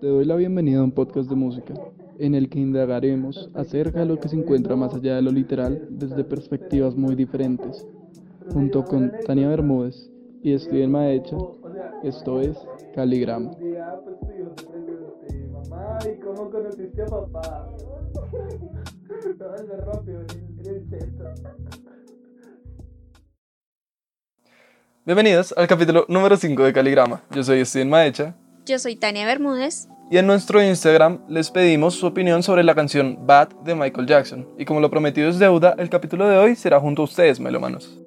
Te doy la bienvenida a un podcast de música, en el que indagaremos acerca de lo que se encuentra más allá de lo literal desde perspectivas muy diferentes. Junto con Tania Bermúdez y Steven Maecha, esto es Caligrama. Bienvenidos al capítulo número 5 de Caligrama. Yo soy Steven Maecha. Yo soy Tania Bermúdez. Y en nuestro Instagram les pedimos su opinión sobre la canción Bad de Michael Jackson. Y como lo prometido es deuda, el capítulo de hoy será junto a ustedes, melomanos.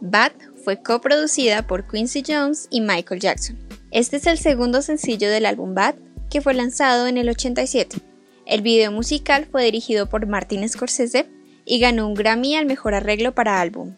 Bad fue coproducida por Quincy Jones y Michael Jackson. Este es el segundo sencillo del álbum Bad, que fue lanzado en el 87. El video musical fue dirigido por Martin Scorsese y ganó un Grammy al mejor arreglo para álbum.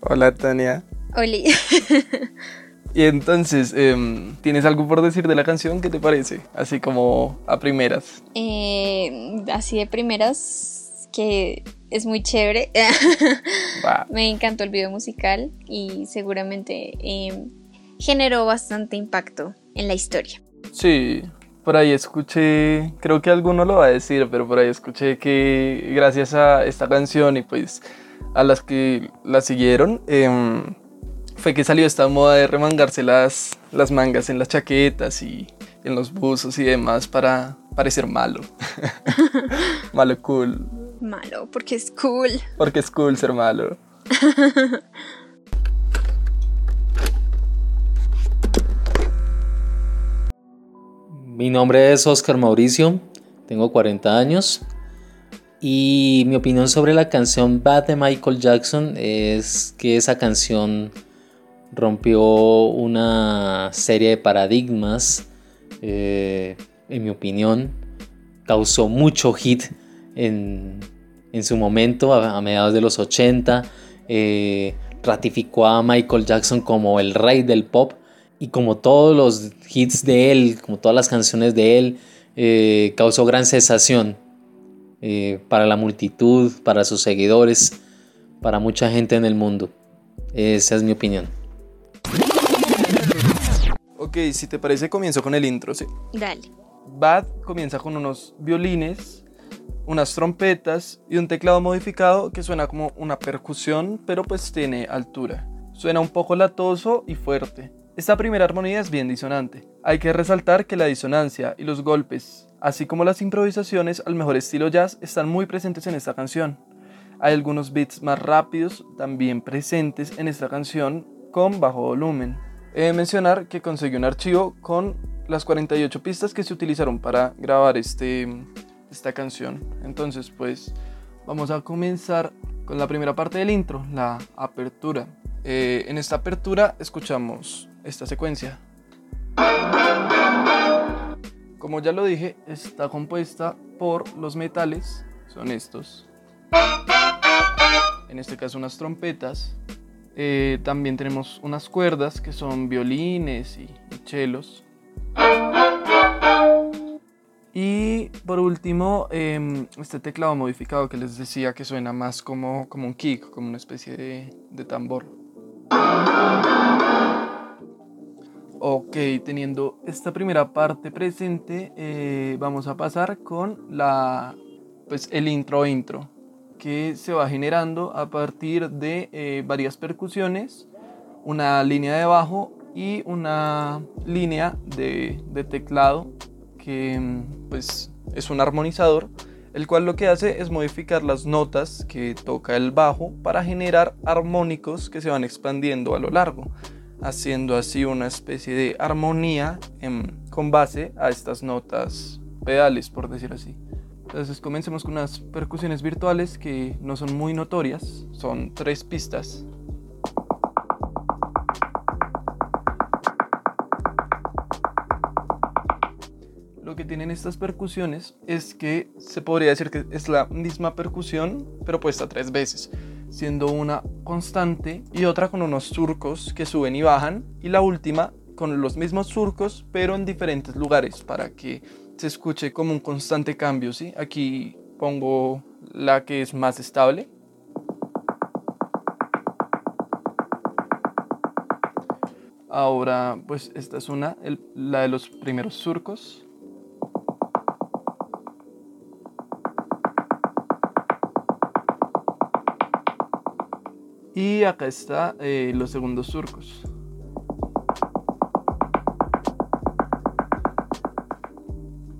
Hola Tania. Hola. y entonces, em, ¿tienes algo por decir de la canción? ¿Qué te parece? Así como a primeras. Eh, así de primeras, que es muy chévere. Me encantó el video musical y seguramente em, generó bastante impacto en la historia. Sí, por ahí escuché, creo que alguno lo va a decir, pero por ahí escuché que gracias a esta canción y pues a las que la siguieron, em, fue que salió esta moda de remangarse las, las mangas en las chaquetas y en los buzos y demás para parecer malo. malo cool. Malo, porque es cool. Porque es cool ser malo. Mi nombre es Oscar Mauricio, tengo 40 años y mi opinión sobre la canción Bad de Michael Jackson es que esa canción rompió una serie de paradigmas, eh, en mi opinión, causó mucho hit en, su momento, a, mediados de los 80, eh, ratificó a Michael Jackson como el rey del pop y como todos los hits de él, como todas las canciones de él, eh, causó gran sensación eh, para la multitud, para sus seguidores, para mucha gente en el mundo. Esa es mi opinión. Ok, si te parece comienzo con el intro, ¿sí? Dale. Bad comienza con unos violines, unas trompetas y un teclado modificado que suena como una percusión, pero pues tiene altura. Suena un poco latoso y fuerte. Esta primera armonía es bien disonante. Hay que resaltar que la disonancia y los golpes, así como las improvisaciones al mejor estilo jazz, están muy presentes en esta canción. Hay algunos beats más rápidos también presentes en esta canción con bajo volumen. He de mencionar que conseguí un archivo con las 48 pistas que se utilizaron para grabar este, esta canción. Entonces, pues vamos a comenzar con la primera parte del intro, la apertura. Eh, en esta apertura escuchamos esta secuencia. Como ya lo dije, está compuesta por los metales, son estos. En este caso unas trompetas. Eh, también tenemos unas cuerdas que son violines y, chelos. Y por último, em, este teclado modificado que les decía que suena más como, como un kick, como una especie de, de tambor. Ok, teniendo esta primera parte presente, eh, vamos a pasar con la, pues el intro intro, que se va generando a partir de eh, varias percusiones, una línea de bajo y una línea de, de teclado que pues es un armonizador, el cual lo que hace es modificar las notas que toca el bajo para generar armónicos que se van expandiendo a lo largo haciendo así una especie de armonía con base a estas notas pedales, por decir así. Entonces comencemos con unas percusiones virtuales que no son muy notorias, son tres pistas. Lo que tienen estas percusiones es que se podría decir que es la misma percusión, pero puesta tres veces siendo una constante y otra con unos surcos que suben y bajan y la última con los mismos surcos pero en diferentes lugares para que se escuche como un constante cambio, ¿sí? Aquí pongo la que es más estable. Ahora, pues esta es una, la de los primeros surcos. Y acá está eh, los segundos surcos.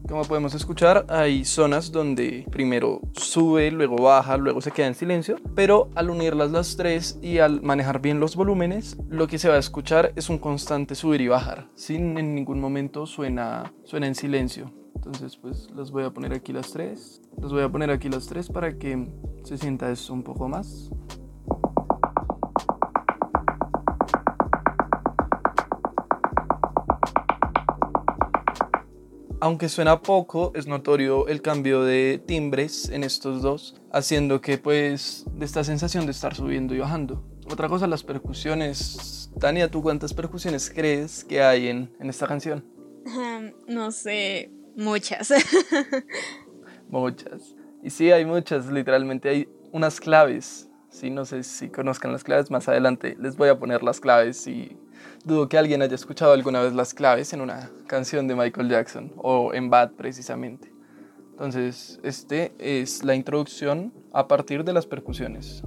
Como podemos escuchar, hay zonas donde primero sube, luego baja, luego se queda en silencio, pero al unirlas las tres y al manejar bien los volúmenes, lo que se va a escuchar es un constante subir y bajar, sin en ningún momento suena, suena en silencio. Entonces pues las voy a poner aquí las tres, las voy a poner aquí las tres para que se sienta esto un poco más. Aunque suena poco, es notorio el cambio de timbres en estos dos, haciendo que pues de esta sensación de estar subiendo y bajando. Otra cosa, las percusiones. Tania, ¿tú cuántas percusiones crees que hay en, en esta canción? no sé, muchas. muchas. Y sí, hay muchas, literalmente hay unas claves. Sí, no sé si conozcan las claves, más adelante les voy a poner las claves y Dudo que alguien haya escuchado alguna vez las claves en una canción de Michael Jackson o en Bad precisamente. Entonces, este es la introducción a partir de las percusiones.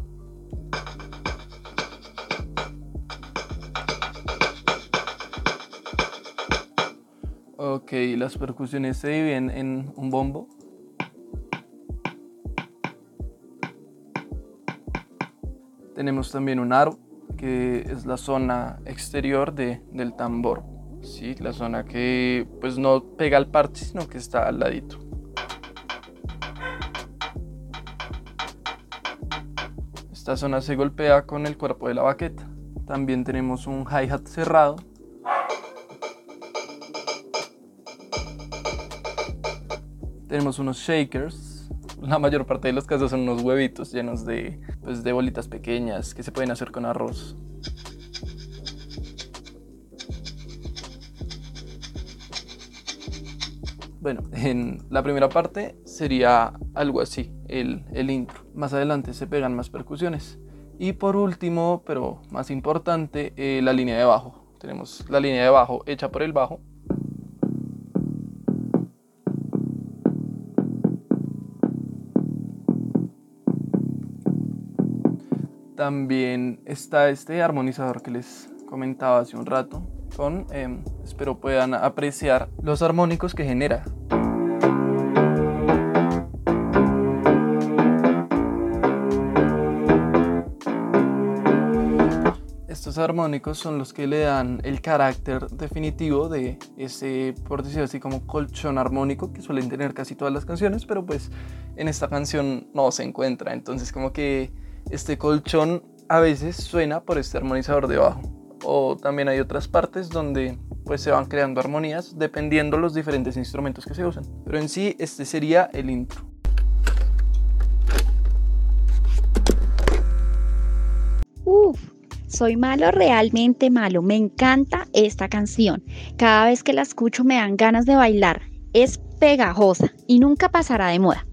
Ok, las percusiones se dividen en un bombo. Tenemos también un aro que es la zona exterior de, del tambor, ¿sí? la zona que pues no pega al parche, sino que está al ladito. Esta zona se golpea con el cuerpo de la baqueta. También tenemos un hi-hat cerrado. Tenemos unos shakers la mayor parte de los casos son unos huevitos llenos de, pues, de bolitas pequeñas que se pueden hacer con arroz. Bueno, en la primera parte sería algo así, el, el intro. Más adelante se pegan más percusiones. Y por último, pero más importante, eh, la línea de bajo. Tenemos la línea de bajo hecha por el bajo También está este armonizador que les comentaba hace un rato, con, em, espero puedan apreciar los armónicos que genera. Estos armónicos son los que le dan el carácter definitivo de ese, por decirlo así, como colchón armónico que suelen tener casi todas las canciones, pero pues en esta canción no se encuentra. Entonces como que este colchón a veces suena por este armonizador de bajo. O también hay otras partes donde pues se van creando armonías dependiendo los diferentes instrumentos que se usan. Pero en sí este sería el intro. Uf, soy malo, realmente malo. Me encanta esta canción. Cada vez que la escucho me dan ganas de bailar. Es pegajosa y nunca pasará de moda.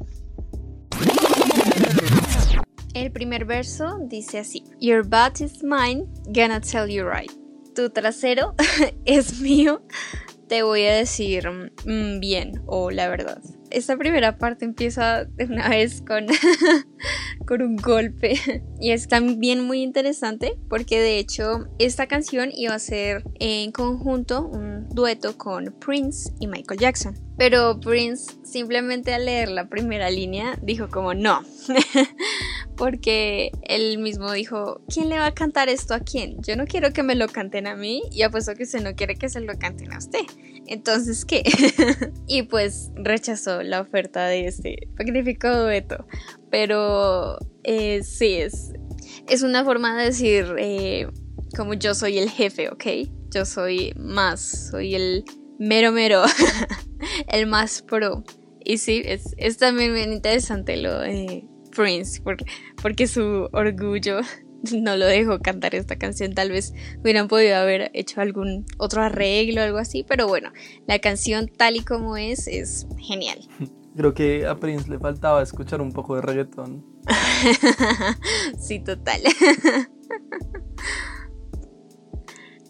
El primer verso dice así: Your butt is mine, gonna tell you right. Tu trasero es mío, te voy a decir mm, bien o la verdad. Esta primera parte empieza de una vez con, con un golpe y es también muy interesante porque de hecho esta canción iba a ser en conjunto un dueto con Prince y Michael Jackson. Pero Prince simplemente al leer la primera línea dijo como no, porque él mismo dijo, ¿quién le va a cantar esto a quién? Yo no quiero que me lo canten a mí y apuesto que usted no quiere que se lo canten a usted. Entonces, ¿qué? y pues rechazó la oferta de este magnífico dueto. Pero eh, sí, es, es una forma de decir eh, como yo soy el jefe, ¿ok? Yo soy más, soy el mero mero, el más pro. Y sí, es, es también bien interesante lo Prince, porque, porque su orgullo no lo dejó cantar esta canción. Tal vez hubieran podido haber hecho algún otro arreglo o algo así, pero bueno, la canción tal y como es es genial. Creo que a Prince le faltaba escuchar un poco de reggaetón. sí, total.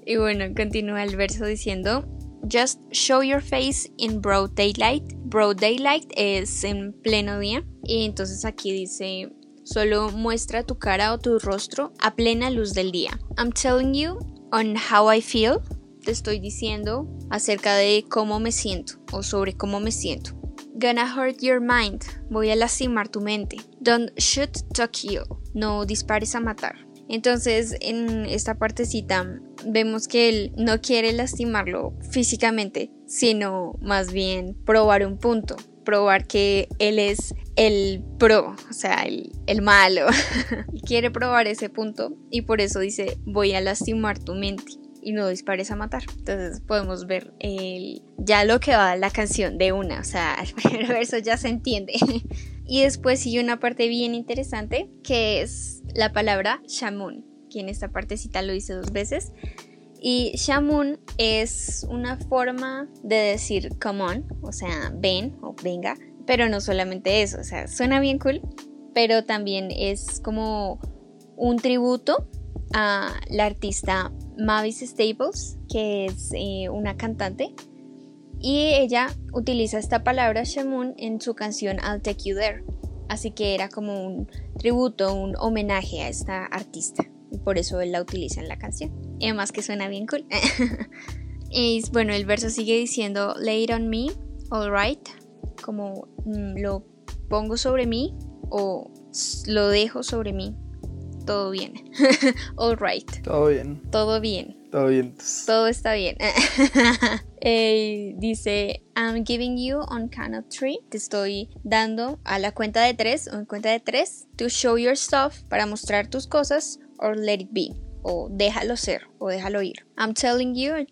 y bueno, continúa el verso diciendo, Just show your face in broad daylight. Broad daylight es en pleno día. Y entonces aquí dice, solo muestra tu cara o tu rostro a plena luz del día. I'm telling you on how I feel. Te estoy diciendo acerca de cómo me siento o sobre cómo me siento. Gonna hurt your mind. Voy a lastimar tu mente. Don't shoot to kill. No dispares a matar. Entonces, en esta partecita vemos que él no quiere lastimarlo físicamente, sino más bien probar un punto, probar que él es el pro, o sea, el, el malo. quiere probar ese punto y por eso dice, voy a lastimar tu mente y no dispares a matar. Entonces podemos ver el, ya lo que va la canción de una, o sea, el primer verso ya se entiende. y después sigue una parte bien interesante que es la palabra shamun, que en esta partecita lo dice dos veces. Y shamun es una forma de decir come on, o sea, ven o venga, pero no solamente eso, o sea, suena bien cool, pero también es como un tributo a la artista Mavis Staples, que es eh, una cantante, y ella utiliza esta palabra shamun en su canción I'll Take You There. Así que era como un tributo, un homenaje a esta artista. Y por eso él la utiliza en la canción. Y además que suena bien cool. y bueno, el verso sigue diciendo, lay it on me, alright. Como mm, lo pongo sobre mí o lo dejo sobre mí. Todo bien. alright. Todo bien. Todo bien. Todo bien. Todo está bien. Eh, dice, I'm giving you on count of three. Te estoy dando a la cuenta de tres o en cuenta de tres. To show your stuff para mostrar tus cosas. Or let it be. O déjalo ser. O déjalo ir. I'm telling you,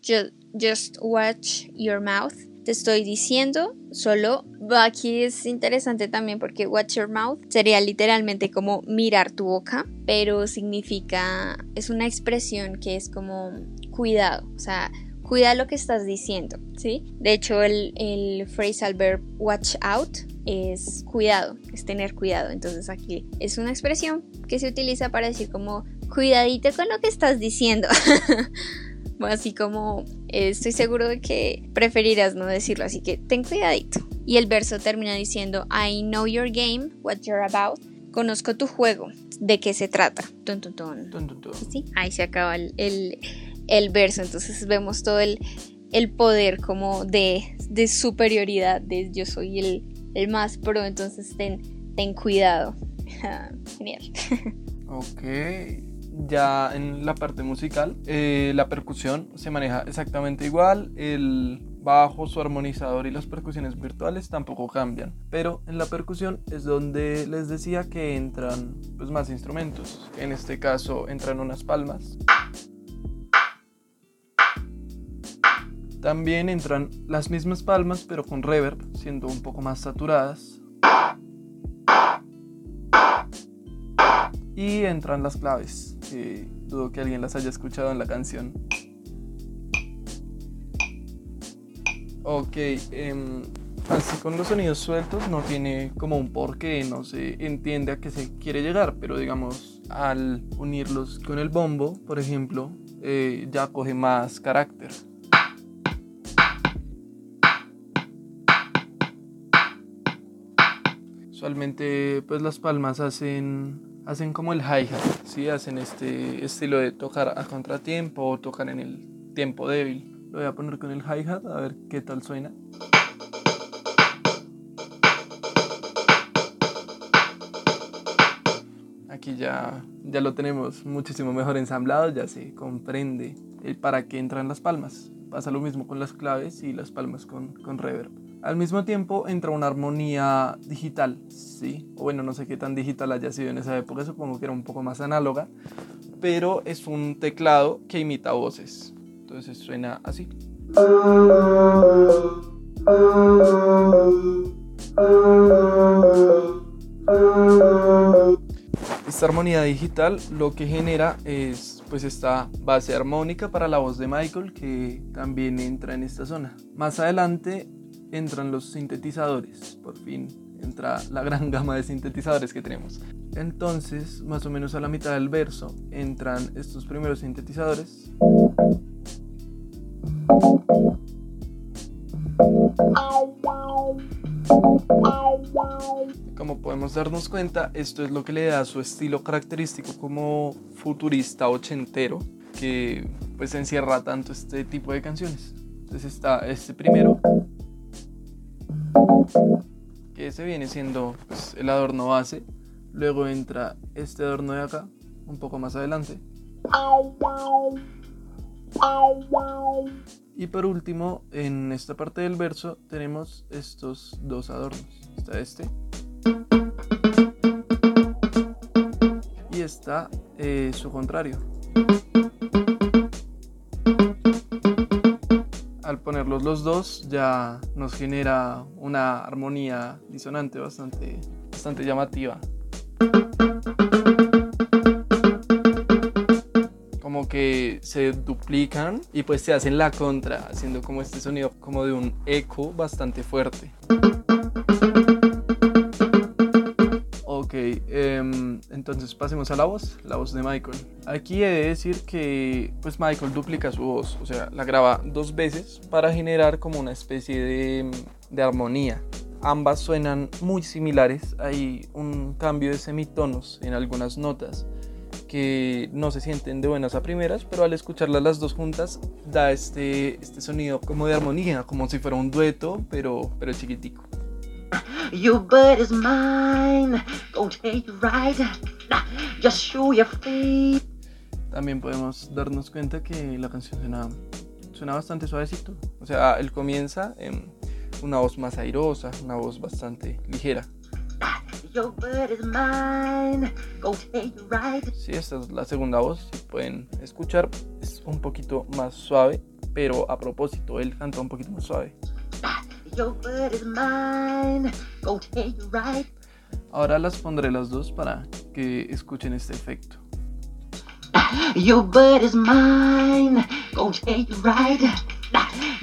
just watch your mouth. Te estoy diciendo, solo aquí es interesante también porque watch your mouth sería literalmente como mirar tu boca, pero significa, es una expresión que es como cuidado, o sea, cuida lo que estás diciendo, ¿sí? De hecho, el, el phrasal verb watch out es cuidado, es tener cuidado. Entonces aquí es una expresión que se utiliza para decir como cuidadito con lo que estás diciendo. así como eh, estoy seguro de que preferirás no decirlo, así que ten cuidadito. Y el verso termina diciendo, I know your game, what you're about. Conozco tu juego, de qué se trata. ¿Sí? Ahí se acaba el, el, verso, entonces vemos todo el, el poder como de, de, superioridad, de yo soy el, el más pro, entonces ten, ten cuidado. Genial. Ok ya en la parte musical, eh, la percusión se maneja exactamente igual, el bajo, su armonizador y las percusiones virtuales tampoco cambian, pero en la percusión es donde les decía que entran pues, más instrumentos, en este caso entran unas palmas. También entran las mismas palmas pero con reverb, siendo un poco más saturadas. Y entran las claves dudo que alguien las haya escuchado en la canción. Ok, em, así con los sonidos sueltos no tiene como un porqué, no se entiende a qué se quiere llegar, pero digamos al unirlos con el bombo, por ejemplo, eh, ya coge más carácter. Usualmente pues las palmas hacen hacen como el hi-hat, ¿sí? hacen este estilo de tocar a contratiempo o tocar en el tiempo débil. Lo voy a poner con el hi-hat a ver qué tal suena. Aquí ya, ya lo tenemos muchísimo mejor ensamblado, ya se comprende para qué entran las palmas. Pasa lo mismo con las claves y las palmas con, con reverb. Al mismo tiempo entra una armonía digital, sí, o bueno, no sé qué tan digital haya sido en esa época, supongo que era un poco más análoga, pero es un teclado que imita voces, entonces suena así. Esta armonía digital lo que genera es pues esta base armónica para la voz de Michael que también entra en esta zona. Más adelante entran los sintetizadores. Por fin entra la gran gama de sintetizadores que tenemos. Entonces, más o menos a la mitad del verso entran estos primeros sintetizadores. Como podemos darnos cuenta, esto es lo que le da su estilo característico como futurista ochentero, que pues encierra tanto este tipo de canciones. Entonces está este primero, que se viene siendo pues, el adorno base. Luego entra este adorno de acá, un poco más adelante. Y por último, en esta parte del verso tenemos estos dos adornos. Está este. Y está eh, su contrario. Al ponerlos los dos ya nos genera una armonía disonante bastante, bastante llamativa. que se duplican y pues se hacen la contra, haciendo como este sonido como de un eco bastante fuerte. Em, entonces pasemos a la voz, la voz de Michael. Aquí he de decir que pues Michael duplica su voz, o sea, la graba dos veces para generar como una especie de, de armonía. Ambas suenan muy similares, hay un cambio de semitonos en algunas notas que no se sienten de buenas a primeras, pero al escucharlas las dos juntas da este, este sonido como de armonía, como si fuera un dueto, pero, pero chiquitico. Your bird is mine, go take ride, just show your face. También podemos darnos cuenta que la canción suena, suena bastante suavecito. O sea, él comienza en una voz más airosa, una voz bastante ligera. Sí, esta es la segunda voz, si pueden escuchar, es un poquito más suave, pero a propósito, él canta un poquito más suave. Ahora las pondré las dos para que escuchen este efecto. Your bird is mine, go take a ride.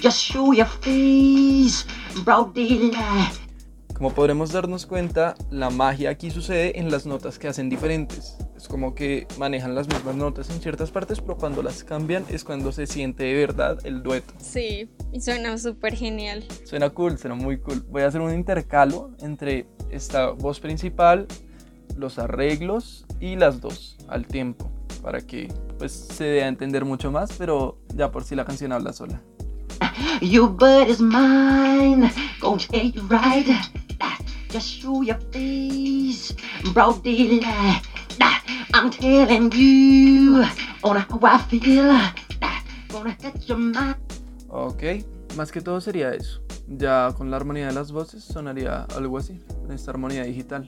Just show your face, broad daylight. Como podremos darnos cuenta, la magia aquí sucede en las notas que hacen diferentes. Es como que manejan las mismas notas en ciertas partes, pero cuando las cambian es cuando se siente de verdad el dueto. Sí, y suena súper genial. Suena cool, suena muy cool. Voy a hacer un intercalo entre esta voz principal, los arreglos y las dos al tiempo, para que pues se dé a entender mucho más, pero ya por si la canción habla sola. Your bird is mine, go take ride. Just show your face, broad daylight. I'm telling you on how I feel. Gonna hit your mind. Ok, más que todo sería eso. Ya con la armonía de las voces sonaría algo así, en esta armonía digital.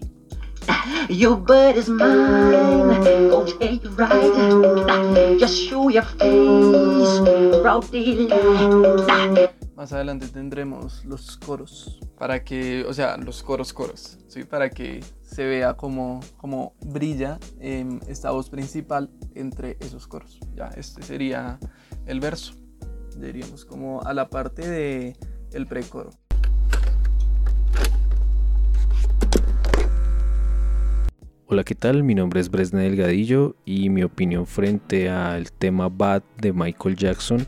Your bird is mine, go take a ride. Just show your face, broad daylight. Más adelante tendremos los coros para que, o sea, los coros coros, ¿sí? Para que se vea como, como brilla eh, esta voz principal entre esos coros. Ya, este sería el verso. Diríamos como a la parte de el precoro. Hola, ¿qué tal? Mi nombre es Bresna Delgadillo y mi opinión frente al tema Bad de Michael Jackson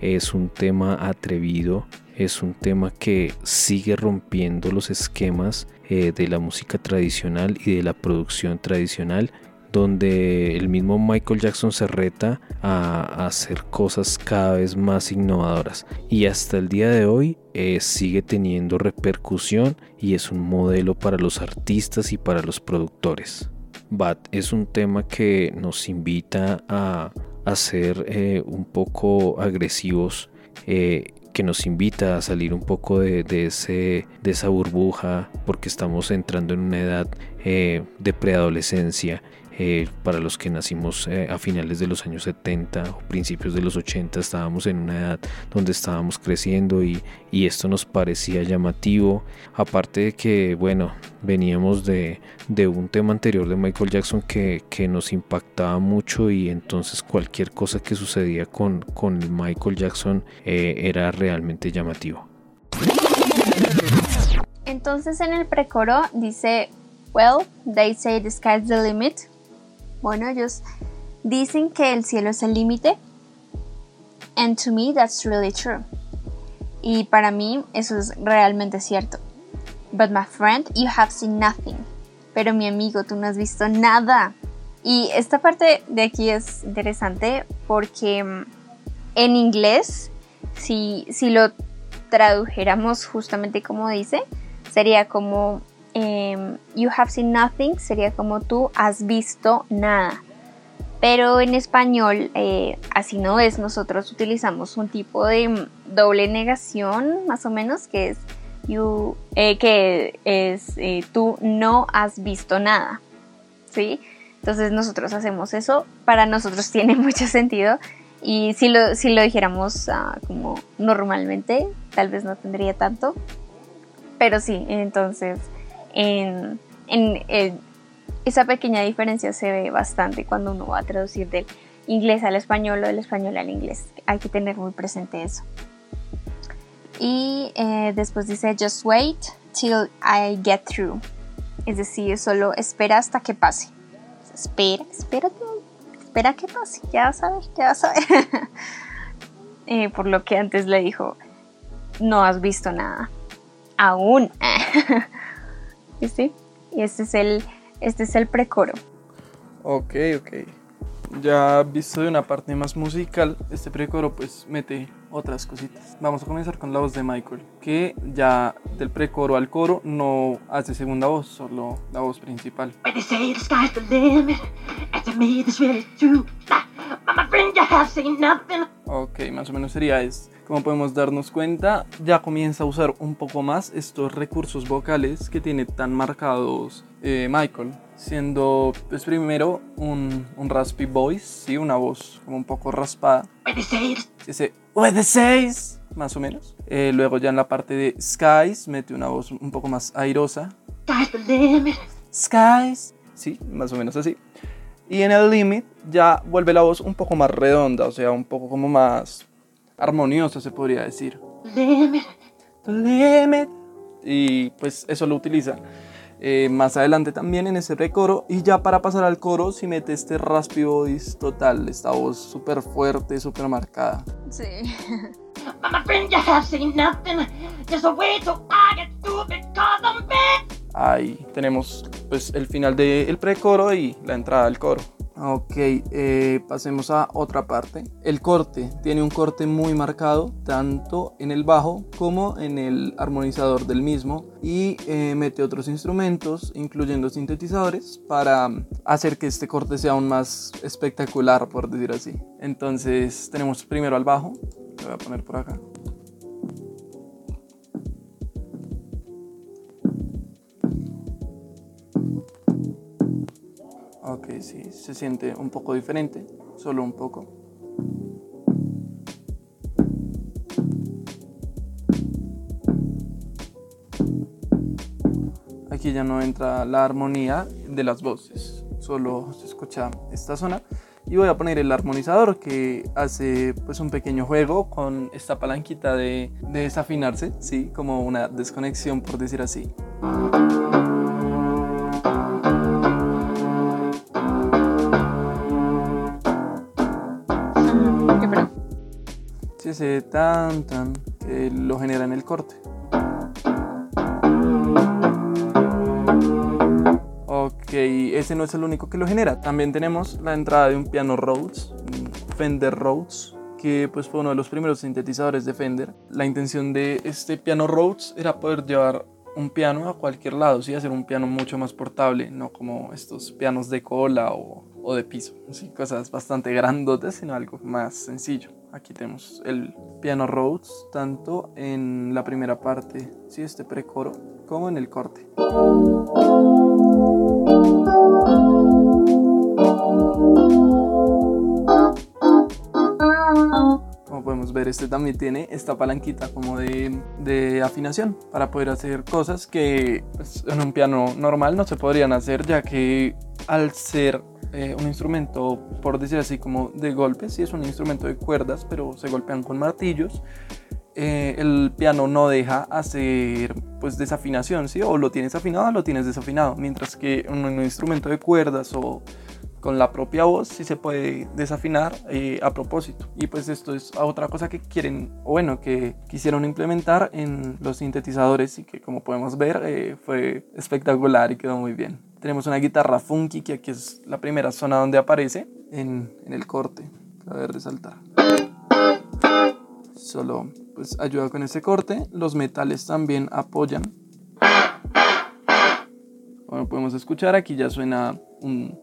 es un tema atrevido, es un tema que sigue rompiendo los esquemas eh, de la música tradicional y de la producción tradicional donde el mismo Michael Jackson se reta a, hacer cosas cada vez más innovadoras y hasta el día de hoy eh, sigue teniendo repercusión y es un modelo para los artistas y para los productores. Bad es un tema que nos invita a, a ser eh, un poco agresivos, eh, que nos invita a salir un poco de, ese, de esa burbuja, porque estamos entrando en una edad eh, de preadolescencia eh, para los que nacimos eh, a finales de los años 70 o principios de los 80 estábamos en una edad donde estábamos creciendo y, esto nos parecía llamativo aparte de que bueno veníamos de, un tema anterior de Michael Jackson que, nos impactaba mucho y entonces cualquier cosa que sucedía con, Michael Jackson eh, era realmente llamativo Entonces en el precoro dice, well, they say the sky's the limit. Bueno, ellos dicen que el cielo es el límite. And to me that's really true. Y para mí eso es realmente cierto. But my friend, you have seen nothing. Pero mi amigo, tú no has visto nada. Y esta parte de aquí es interesante porque mm, en inglés, si, si lo tradujéramos justamente como dice, sería como em, you have seen nothing, sería como tú has visto nada. Pero en español eh, así no es, nosotros utilizamos un tipo de mm, doble negación más o menos que es you, eh, que es eh, tú no has visto nada, ¿sí? Entonces nosotros hacemos eso, para nosotros tiene mucho sentido y si lo, si lo dijéramos ah, como normalmente, tal vez no tendría tanto, pero sí, entonces en, en, esa pequeña diferencia se ve bastante cuando uno va a traducir del inglés al español o del español al inglés. Hay que tener muy presente eso. Y eh, después dice, just wait till I get through. Es decir, solo espera hasta que pase. Espera, espera, espera que pase. Ya vas a ver, ya vas a ver. Eh, por lo que antes le dijo, no has visto nada. Aún. ¿Sí? Y este es el, este es el precoro. Ok, ok ya visto de una parte más musical, este precoro pues mete otras cositas. Vamos a comenzar con la voz de Michael, que ya del precoro al coro no hace segunda voz, solo la voz principal. Ok, más o menos sería es. Como podemos darnos cuenta, ya comienza a usar un poco más estos recursos vocales que tiene tan marcados eh, Michael siendo pues primero un, un, raspy voice, sí, una voz como un poco raspada. Ese the seis, más o menos. Eh, luego ya en la parte de skies mete una voz un poco más airosa. Skies, sí, más o menos así. Y en el limit ya vuelve la voz un poco más redonda, o sea, un poco como más armoniosa se podría decir. Limit. limit. Y pues eso lo utiliza eh, más adelante también en ese recoro y ya para pasar al coro si mete este raspy voice total, esta voz súper fuerte, súper marcada. Sí. Ahí tenemos pues el final del precoro y la entrada al coro. Ok, eh, pasemos a otra parte. El corte tiene un corte muy marcado tanto en el bajo como en el armonizador del mismo y eh, mete otros instrumentos incluyendo sintetizadores para hacer que este corte sea aún más espectacular por decir así. Entonces tenemos primero al bajo, lo voy a poner por acá. Ok, sí, se siente un poco diferente, solo un poco. Aquí ya no entra la armonía de las voces, solo se escucha esta zona. Y voy a poner el armonizador que hace pues un pequeño juego con esta palanquita de, de desafinarse, sí, como una desconexión por decir así. Ese tan tan que lo genera en el corte. Ok, ese no es el único que lo genera. También tenemos la entrada de un piano Rhodes, Fender Rhodes, que pues fue uno de los primeros sintetizadores de Fender. La intención de este piano Rhodes era poder llevar un piano a cualquier lado, sí, hacer un piano mucho más portable, no como estos pianos de cola o, o de piso, ¿sí? cosas bastante grandotas, sino algo más sencillo. Aquí tenemos el piano Rhodes, tanto en la primera parte, ¿sí? este precoro, como en el corte. Como podemos ver, este también tiene esta palanquita como de, afinación para poder hacer cosas que pues, en un piano normal no se podrían hacer, ya que al ser eh, un instrumento, por decir así, como de golpes, sí es un instrumento de cuerdas, pero se golpean con martillos. eh, el piano no deja hacer pues desafinación, ¿sí? O lo tienes afinado o lo tienes desafinado, mientras que un instrumento de cuerdas o con la propia voz sí se puede desafinar eh, a propósito. Y pues esto es otra cosa que quieren, o bueno, que quisieron implementar en los sintetizadores y que como podemos ver fue espectacular y quedó muy bien. Tenemos una guitarra funky que aquí es la primera zona donde aparece en, en el corte. Cabe resaltar. Solo pues ayuda con ese corte. Los metales también apoyan. Como podemos escuchar, aquí ya suena un,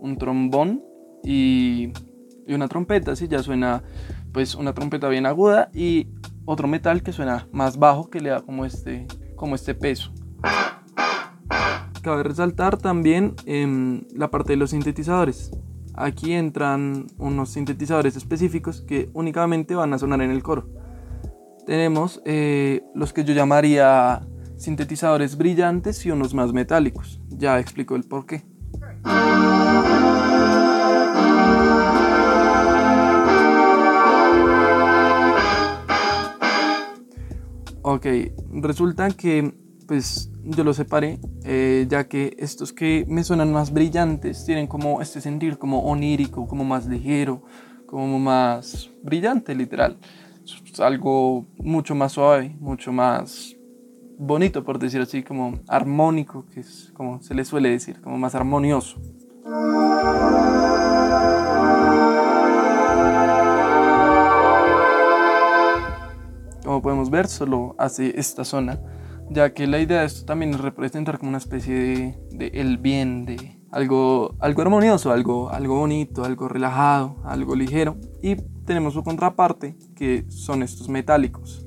un trombón y, y, una trompeta, ¿sí? ya suena pues una trompeta bien aguda y otro metal que suena más bajo que le da como este, como este peso. Cabe resaltar también en la parte de los sintetizadores. Aquí entran unos sintetizadores específicos que únicamente van a sonar en el coro. Tenemos eh, los que yo llamaría sintetizadores brillantes y unos más metálicos. Ya explico el por qué. Ok, resulta que pues yo los separé eh, ya que estos que me suenan más brillantes tienen como este sentir como onírico, como más ligero, como más brillante literal. Es algo mucho más suave, mucho más bonito por decir así, como armónico, que es como se le suele decir, como más armonioso. Como podemos ver, solo hace esta zona, ya que la idea de esto también es representar como una especie de, de el bien, de algo, algo armonioso, algo, algo bonito, algo relajado, algo ligero. Y tenemos su contraparte, que son estos metálicos.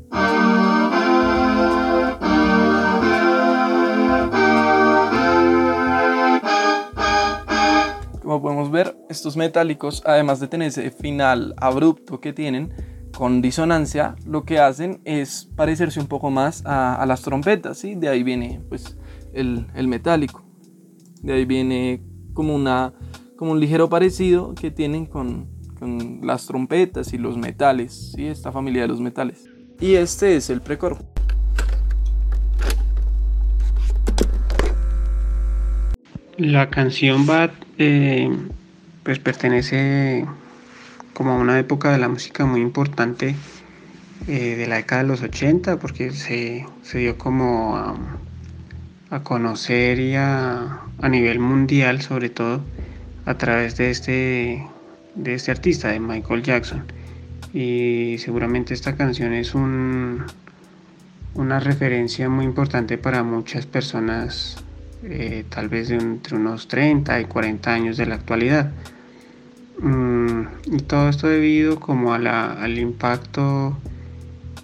Como podemos ver, estos metálicos, además de tener ese final abrupto que tienen, con disonancia, lo que hacen es parecerse un poco más a, las trompetas, ¿sí? De ahí viene pues el, el, metálico. De ahí viene como, una, como un ligero parecido que tienen con, con las trompetas y los metales, ¿sí? Esta familia de los metales. Y este es el precoro. La canción Bad eh, pues pertenece como una época de la música muy importante eh, de la década de los 80 porque se, se dio como a, a conocer y a, a, nivel mundial sobre todo a través de este, de este artista, de Michael Jackson. Y seguramente esta canción es un, una referencia muy importante para muchas personas eh, tal vez de entre unos 30 y 40 años de la actualidad. Mm, y todo esto debido como a la, al impacto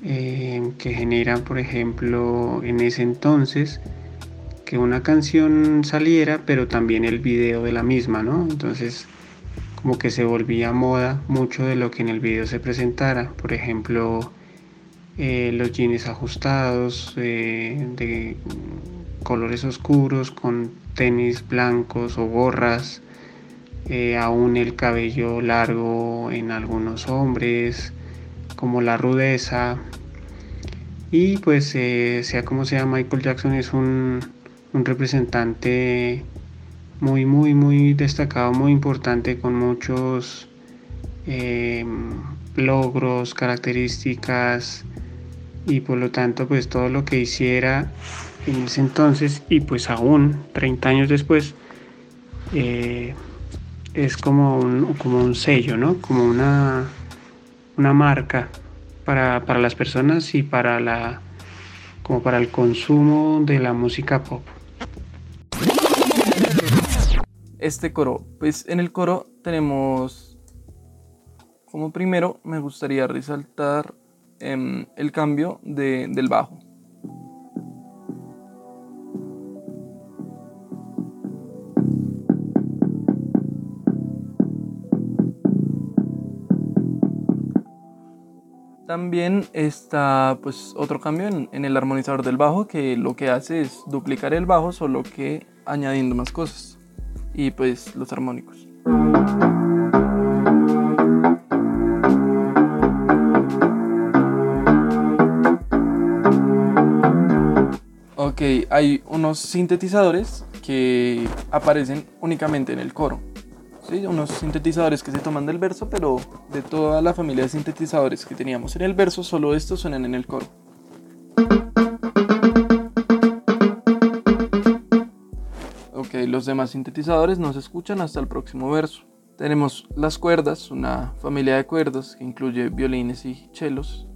eh, que genera, por ejemplo, en ese entonces, que una canción saliera, pero también el video de la misma, ¿no? Entonces, como que se volvía moda mucho de lo que en el video se presentara. Por ejemplo, eh, los jeans ajustados, eh, de colores oscuros con tenis blancos o gorras, eh, aún el cabello largo en algunos hombres, como la rudeza. Y pues eh, sea como sea, Michael Jackson es un, un representante muy, muy, muy destacado, muy importante, con muchos eh, logros, características y por lo tanto pues todo lo que hiciera en ese entonces y pues aún 30 años después eh, es como un, como un sello, ¿no? Como una, una marca para, para, las personas y para la como para el consumo de la música pop. Este coro, pues en el coro tenemos como primero me gustaría resaltar eh, el cambio de, del bajo. También está pues otro cambio en, en, el armonizador del bajo que lo que hace es duplicar el bajo solo que añadiendo más cosas y pues los armónicos. Ok, hay unos sintetizadores que aparecen únicamente en el coro. ¿Sí? Unos sintetizadores que se toman del verso, pero de toda la familia de sintetizadores que teníamos en el verso, solo estos suenan en el coro. Ok, los demás sintetizadores no se escuchan hasta el próximo verso. Tenemos las cuerdas, una familia de cuerdas que incluye violines y chelos.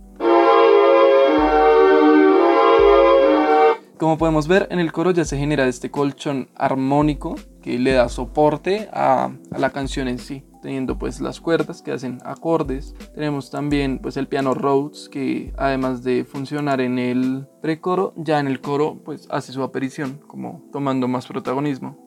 Como podemos ver, en el coro ya se genera este colchón armónico que le da soporte a, a, la canción en sí, teniendo pues las cuerdas que hacen acordes. Tenemos también pues el piano Rhodes que además de funcionar en el precoro, ya en el coro pues hace su aparición, como tomando más protagonismo.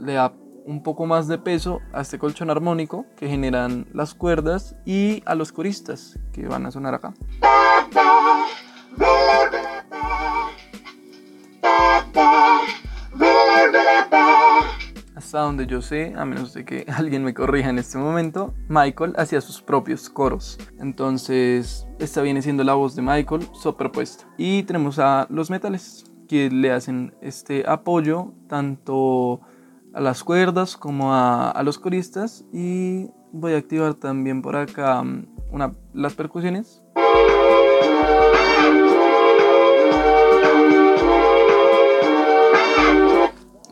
Le da un poco más de peso a este colchón armónico que generan las cuerdas y a los coristas que van a sonar acá. Hasta donde yo sé, a menos de que alguien me corrija en este momento, Michael hacía sus propios coros. Entonces, esta viene siendo la voz de Michael superpuesta. Y tenemos a los metales que le hacen este apoyo tanto a las cuerdas como a, los coristas. Y voy a activar también por acá um, una, las percusiones.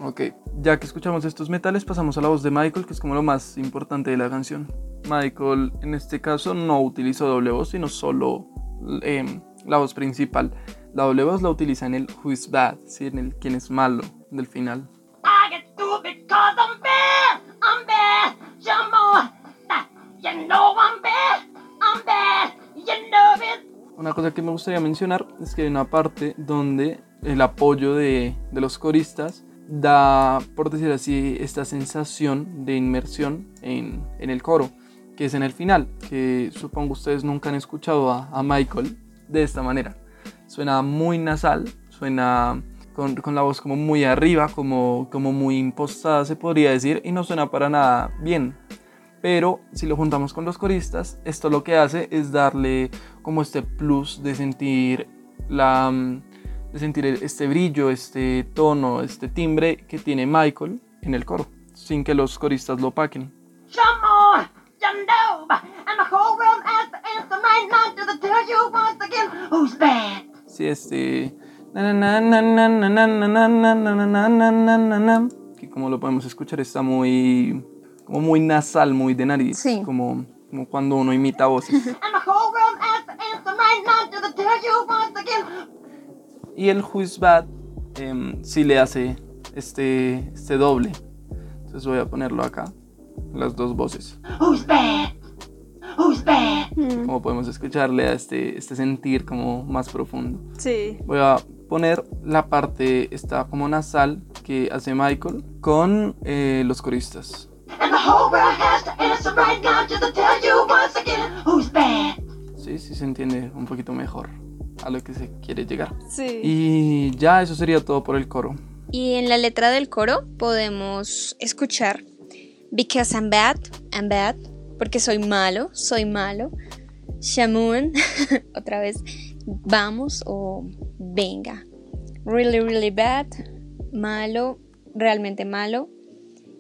Ok, ya que escuchamos estos metales, pasamos a la voz de Michael, que es como lo más importante de la canción. Michael, en este caso, no utilizó doble voz, sino solo eh, la voz principal. La doble voz la utiliza en el Who is Bad, ¿sí? en el Quién es malo del final. Una cosa que me gustaría mencionar es que hay una parte donde el apoyo de, de los coristas da, por decir así, esta sensación de inmersión en, en, el coro, que es en el final, que supongo ustedes nunca han escuchado a, Michael de esta manera. Suena muy nasal, suena con, con, la voz como muy arriba, como, como muy impostada se podría decir, y no suena para nada bien. Pero si lo juntamos con los coristas, esto lo que hace es darle como este plus de sentir la de sentir este brillo, este tono, este timbre que tiene Michael en el coro, sin que los coristas lo opaquen. Sí, este... Que como lo podemos escuchar está muy... Como muy nasal, muy de nariz. Sí. Como, como cuando uno imita voces. Y el Bad eh, sí le hace este, este doble. Entonces voy a ponerlo acá, las dos voces. Who's bad? Who's bad? Como podemos escucharle a este, este sentir como más profundo. Sí. Voy a poner la parte, esta como nasal que hace Michael con eh, los coristas. And the whole world has to answer right now just to tell you once again who's bad. Sí, sí se entiende un poquito mejor a lo que se quiere llegar. Sí. Y ya eso sería todo por el coro. Y en la letra del coro podemos escuchar Because I'm bad, I'm bad, porque soy malo, soy malo. Shamoon, otra vez, vamos o venga. Really, really bad, malo, realmente malo.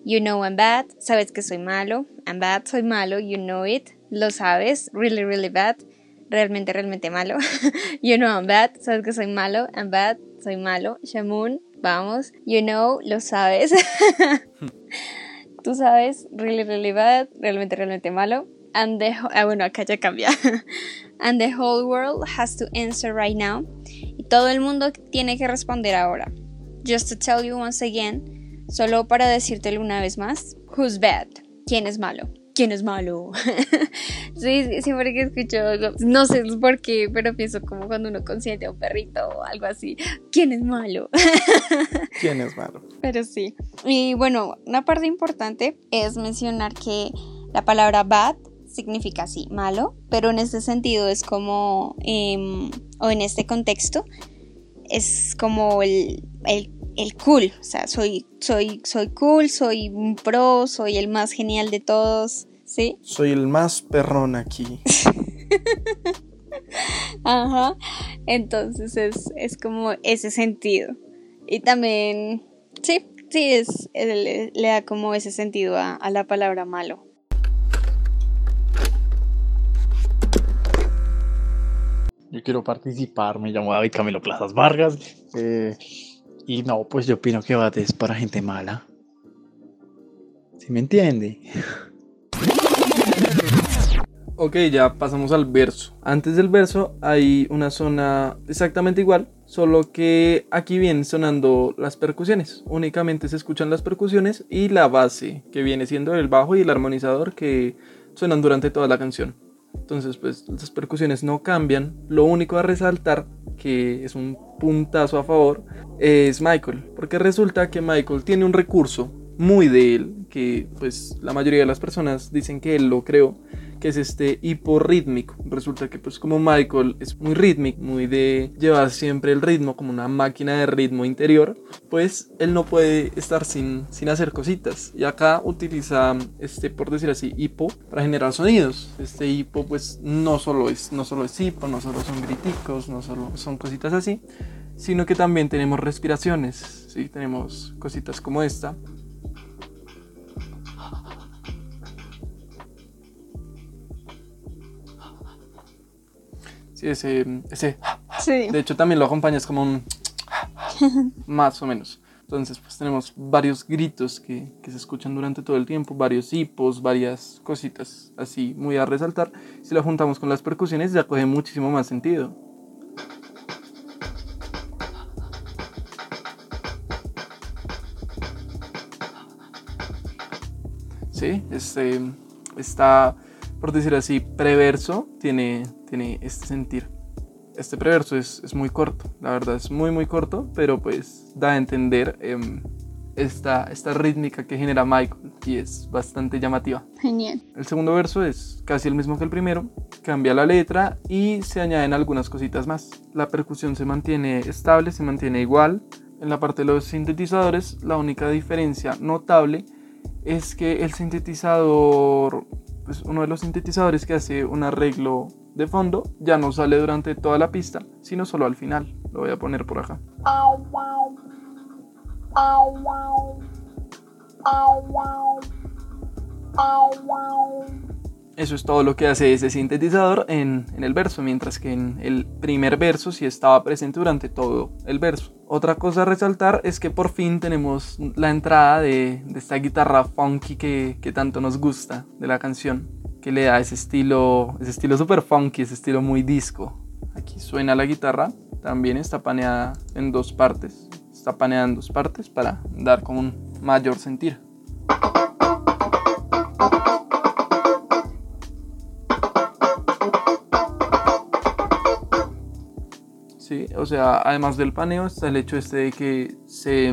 You know I'm bad, sabes que soy malo. I'm bad, soy malo, you know it, lo sabes. Really, really bad, realmente, realmente malo. you know I'm bad, sabes que soy malo. I'm bad, soy malo. Shamoon, vamos. You know, lo sabes. Tú sabes, really, really bad, realmente, realmente malo. And the, ah, bueno, acá ya cambia. And the whole world has to answer right now. Y todo el mundo tiene que responder ahora. Just to tell you once again, solo para decírtelo una vez más, who's bad? ¿Quién es malo? ¿Quién es malo? sí, siempre que escucho, no sé por qué, pero pienso como cuando uno consiente a un perrito o algo así. ¿Quién es malo? ¿Quién es malo? Pero sí. Y bueno, una parte importante es mencionar que la palabra bad significa así, malo, pero en este sentido es como, eh, o en este contexto, es como el, el, el, cool, o sea, soy, soy, soy cool, soy un pro, soy el más genial de todos, ¿sí? Soy el más perrón aquí. Ajá. Entonces es, es como ese sentido. Y también, sí, sí, es, le, le da como ese sentido a, a la palabra malo. Yo quiero participar, me llamo David Camilo Plazas Vargas. eh, y no, pues yo opino que Bat es para gente mala. ¿Sí me entiende? Ok, ya pasamos al verso. Antes del verso hay una zona exactamente igual, solo que aquí vienen sonando las percusiones. Únicamente se escuchan las percusiones y la base, que viene siendo el bajo y el armonizador que suenan durante toda la canción. Entonces, pues las percusiones no cambian. Lo único a resaltar, que es un puntazo a favor, es Michael. Porque resulta que Michael tiene un recurso muy de él, que pues la mayoría de las personas dicen que él lo creó, que es este hiporrítmico. Resulta que pues como Michael es muy rítmico, muy de llevar siempre el ritmo como una máquina de ritmo interior, pues él no puede estar sin, sin hacer cositas. Y acá utiliza este, por decir así, hipo para generar sonidos. Este hipo pues no solo es, no solo es hipo, no solo son griticos, no solo son cositas así, sino que también tenemos respiraciones, ¿sí? tenemos cositas como esta. Ese, ese. Sí. De hecho, también lo acompañas como un. Más o menos. Entonces, pues tenemos varios gritos que, que se escuchan durante todo el tiempo, varios hipos, varias cositas así muy a resaltar. Si lo juntamos con las percusiones, ya coge muchísimo más sentido. Sí, este está, por decir así, preverso, tiene, tiene este sentir. Este preverso es, es muy corto, la verdad es muy muy corto, pero pues da a entender em, esta, esta rítmica que genera Michael y es bastante llamativa. Genial. El segundo verso es casi el mismo que el primero, cambia la letra y se añaden algunas cositas más. La percusión se mantiene estable, se mantiene igual. En la parte de los sintetizadores, la única diferencia notable es que el sintetizador, pues uno de los sintetizadores que hace un arreglo de fondo, ya no sale durante toda la pista, sino solo al final. Lo voy a poner por acá. Eso es todo lo que hace ese sintetizador en, en, el verso, mientras que en el primer verso sí estaba presente durante todo el verso. Otra cosa a resaltar es que por fin tenemos la entrada de, de esta guitarra funky que, que, tanto nos gusta de la canción, que le da ese estilo, ese estilo super funky, ese estilo muy disco. Aquí suena la guitarra, también está paneada en dos partes, está paneada en dos partes para dar como un mayor sentir. Sí, o sea, además del paneo está el hecho este de que se,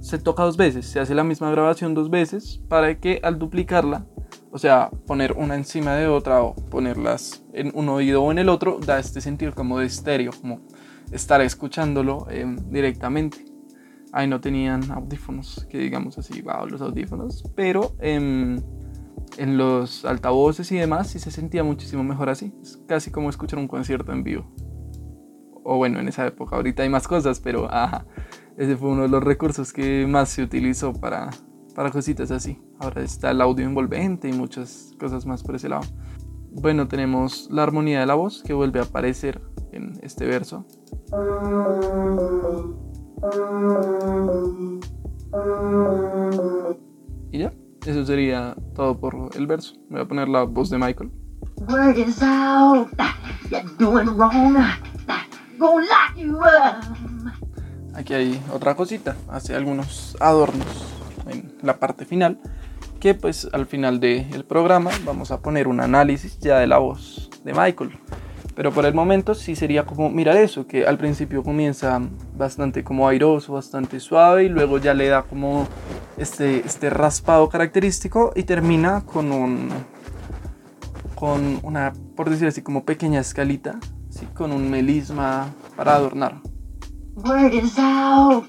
se toca dos veces, se hace la misma grabación dos veces para que al duplicarla, o sea, poner una encima de otra o ponerlas en un oído o en el otro, da este sentido como de estéreo, como estar escuchándolo eh, directamente. Ahí no tenían audífonos, que digamos así, wow, los audífonos, pero eh, en los altavoces y demás sí se sentía muchísimo mejor así. Es casi como escuchar un concierto en vivo o bueno, en esa época, ahorita hay más cosas, pero ajá, ese fue uno de los recursos que más se utilizó para, para cositas así. Ahora está el audio envolvente y muchas cosas más por ese lado. Bueno, tenemos la armonía de la voz que vuelve a aparecer en este verso. Y ya, eso sería todo por el verso. Voy a poner la voz de Michael. Word is out, you're doing wrong. Gonna you up. Aquí hay otra cosita, hace algunos adornos en la parte final, que pues al final del programa vamos a poner un análisis ya de la voz de Michael. Pero por el momento sí sería como mirar eso, que al principio comienza bastante como airoso, bastante suave y luego ya le da como este, este raspado característico y termina con un con una, por decir así, como pequeña escalita, ¿sí? con un melisma para adornar. Word is out,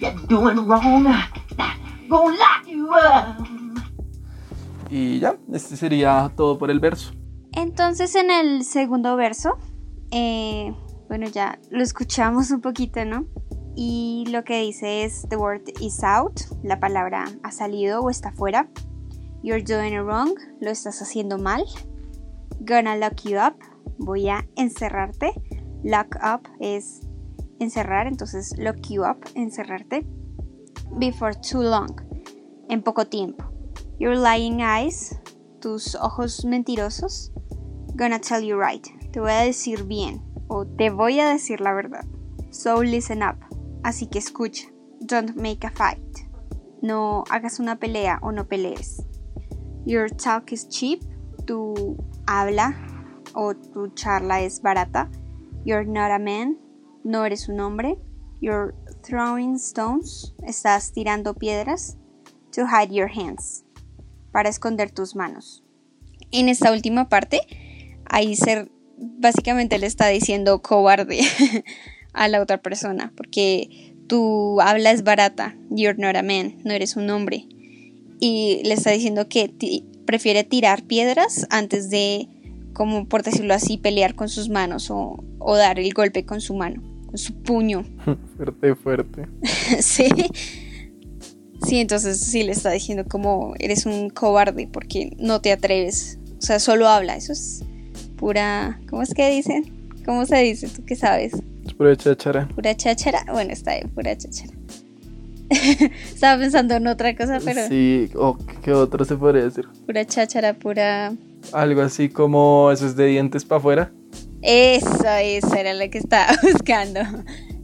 you're doing wrong. Gonna lock you up. Y ya, este sería todo por el verso. Entonces en el segundo verso eh, bueno, ya lo escuchamos un poquito, ¿no? Y lo que dice es the word is out, la palabra ha salido o está fuera. You're doing it wrong, lo estás haciendo mal. Gonna lock you up, voy a encerrarte. Lock up es encerrar, entonces lock you up, encerrarte. Before too long, en poco tiempo. Your lying eyes, tus ojos mentirosos. Gonna tell you right, te voy a decir bien o te voy a decir la verdad. So listen up, así que escucha. Don't make a fight. No hagas una pelea o no pelees. Your talk is cheap, tu habla o tu charla es barata. You're not a man, no eres un hombre. You're throwing stones, estás tirando piedras. To hide your hands, para esconder tus manos. En esta última parte, ahí se, básicamente le está diciendo cobarde a la otra persona, porque tu habla es barata. You're not a man, no eres un hombre. Y le está diciendo que prefiere tirar piedras antes de, como por decirlo así, pelear con sus manos o, o dar el golpe con su mano, con su puño. fuerte, fuerte. sí. Sí, entonces sí le está diciendo como eres un cobarde porque no te atreves. O sea, solo habla. Eso es pura. ¿Cómo es que dicen? ¿Cómo se dice? ¿Tú qué sabes? Es pura cháchara. Pura cháchara. Bueno, está bien, pura cháchara. Estaba pensando en otra cosa, pero. Sí, o ¿qué otro se podría decir? Pura cháchara, pura. Algo así como esos de dientes para afuera. Eso, eso era lo que estaba buscando.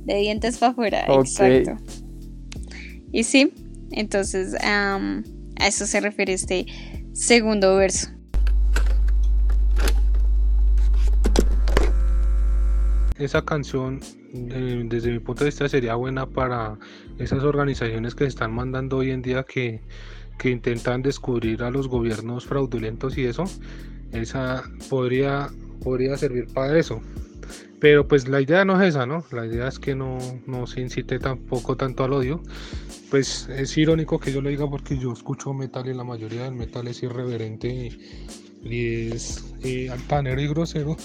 De dientes para afuera, Ok. exacto. Y sí, entonces a eso se refiere este segundo verso. Esa canción, eh, desde mi punto de vista, sería buena para esas organizaciones que se están mandando hoy en día que, que intentan descubrir a los gobiernos fraudulentos y eso. Esa podría, podría servir para eso. Pero pues la idea no es esa, ¿no? La idea es que no, no se incite tampoco tanto al odio. Pues es irónico que yo lo diga porque yo escucho metal y la mayoría del metal es irreverente y, es eh, altanero y grosero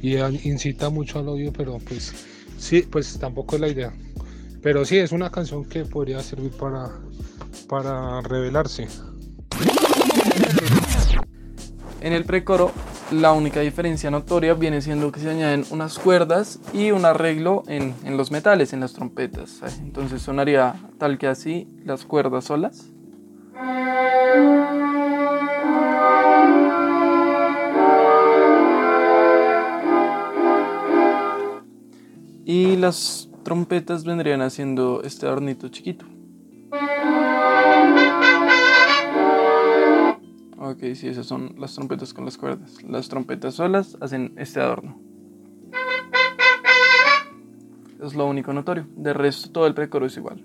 y incita mucho al odio, pero pues sí, pues tampoco es la idea. Pero sí, es una canción que podría servir para, para revelarse. En el precoro, la única diferencia notoria viene siendo que se añaden unas cuerdas y un arreglo en, en los metales, en las trompetas. Entonces sonaría tal que así, las cuerdas solas. Y las trompetas vendrían haciendo este adornito chiquito. Ok, sí, esas son las trompetas con las cuerdas. Las trompetas solas hacen este adorno. Es lo único notorio. De resto, todo el precoro es igual.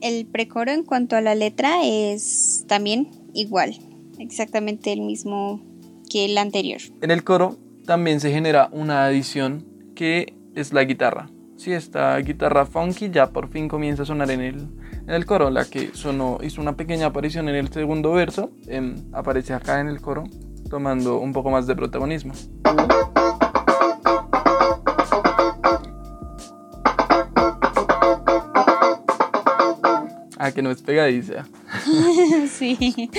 El precoro en cuanto a la letra es también igual, exactamente el mismo que el anterior. En el coro también se genera una adición que es la guitarra. Sí, esta guitarra funky ya por fin comienza a sonar en el, en el coro. La que sonó, hizo una pequeña aparición en el segundo verso, em, aparece acá en el coro, tomando un poco más de protagonismo. Ah, que no es pegadiza. sí,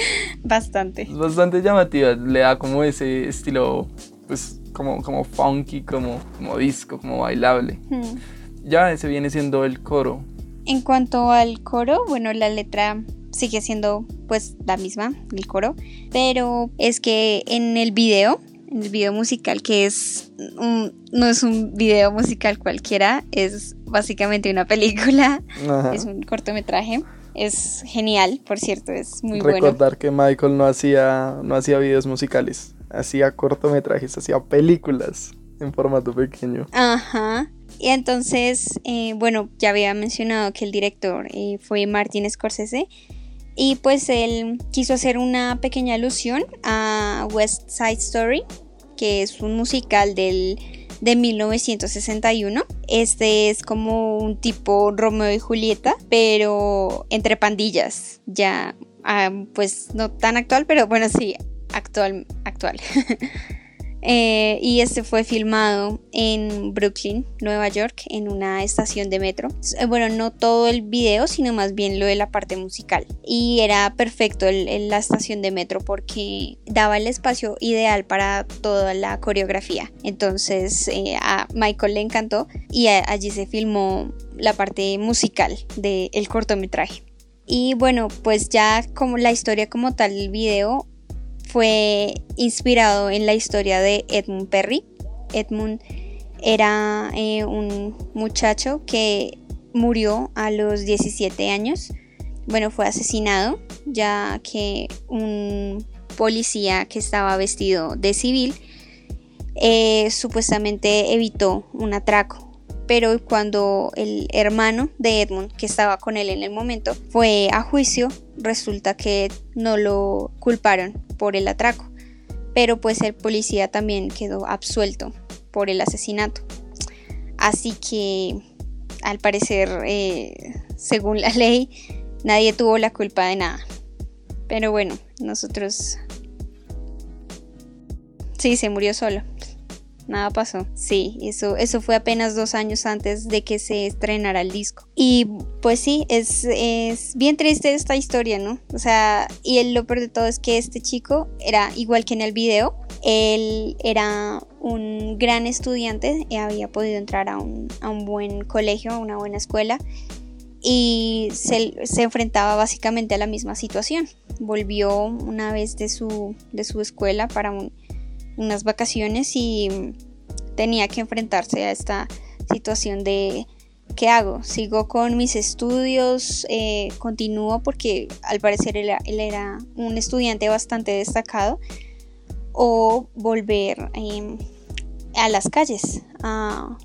bastante. Bastante llamativa, le da como ese estilo, pues como, como funky, como, como disco, como bailable. Hmm. Ya ese viene siendo el coro. En cuanto al coro, bueno, la letra sigue siendo pues la misma, el coro, pero es que en el video, en el video musical que es un- no es un video musical cualquiera, es básicamente una película, Ajá. es un cortometraje, es genial, por cierto, es muy bueno. Recordar que Michael no hacía, no hacía videos musicales, hacía cortometrajes, hacía películas en formato pequeño. Ajá. Y entonces, eh, bueno, ya había mencionado que el director eh, fue Martin Scorsese. Y pues él quiso hacer una pequeña alusión a West Side Story, que es un musical del, de 1961. Este es como un tipo Romeo y Julieta, pero entre pandillas. Ya, ah, pues no tan actual, pero bueno, sí, actual. actual. Eh, y este fue filmado en Brooklyn, Nueva York, en una estación de metro. Eh, bueno, no todo el video, sino más bien lo de la parte musical. Y era perfecto el, la estación de metro porque daba el espacio ideal para toda la coreografía. Entonces eh, a Michael le encantó y allí se filmó la parte musical del cortometraje. Y bueno, pues ya como la historia como tal del video fue inspirado en la historia de Edmund Perry. Edmund era eh, un muchacho que murió a los 17 años. Bueno, fue asesinado ya que un policía que estaba vestido de civil eh, supuestamente evitó un atraco pero cuando el hermano de Edmund, que estaba con él en el momento, fue a juicio, resulta que no lo culparon por el atraco, pero pues el policía también quedó absuelto por el asesinato. Así que, al parecer, eh, según la ley, nadie tuvo la culpa de nada. Pero bueno, nosotros... Sí, se murió solo nada pasó. Sí, eso, eso fue apenas dos años antes de que se estrenara el disco. Y pues sí, es, es bien triste esta historia, ¿no? O sea, y el, lo peor de todo es que este chico era igual que en el video. Él era un gran estudiante, y había podido entrar a un, a un buen colegio, a una buena escuela y se, se, enfrentaba básicamente a la misma situación. Volvió una vez de su, de su escuela para un, unas vacaciones y tenía que enfrentarse a esta situación de ¿qué hago? ¿Sigo con mis estudios? Eh, ¿Continúo? Porque al parecer él, era un estudiante bastante destacado. ¿O volver em, a las calles? A,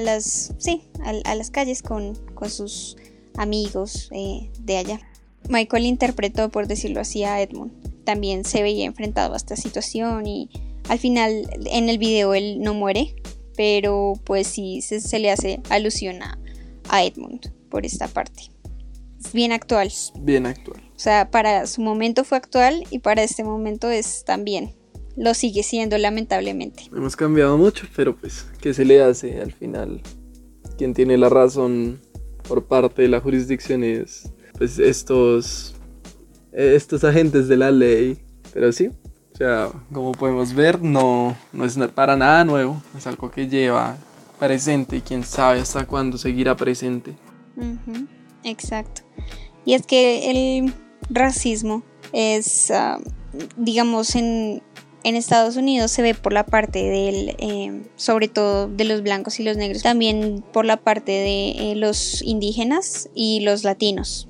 las, sí, a, las calles con, sus amigos eh, de allá. Michael interpretó, por decirlo así, a Edmund también se veía enfrentado a esta situación y al final en el video él no muere, pero pues sí se, le hace alusión a, Edmund por esta parte. Es bien actual. Bien actual. O sea, para su momento fue actual y para este momento es también. Lo sigue siendo lamentablemente. Hemos cambiado mucho, pero pues, ¿qué se le hace al final? Quien tiene la razón por parte de la jurisdicción es pues estos estos agentes de la ley. Pero sí, o sea, como podemos ver, no, no es para nada nuevo. Es algo que lleva presente y quién sabe hasta cuándo seguirá presente. Exacto. Y es que el racismo es, ah, digamos, en, en, Estados Unidos se ve por la parte del, eh, sobre todo de los blancos y los negros, también por la parte de eh, los indígenas y los latinos.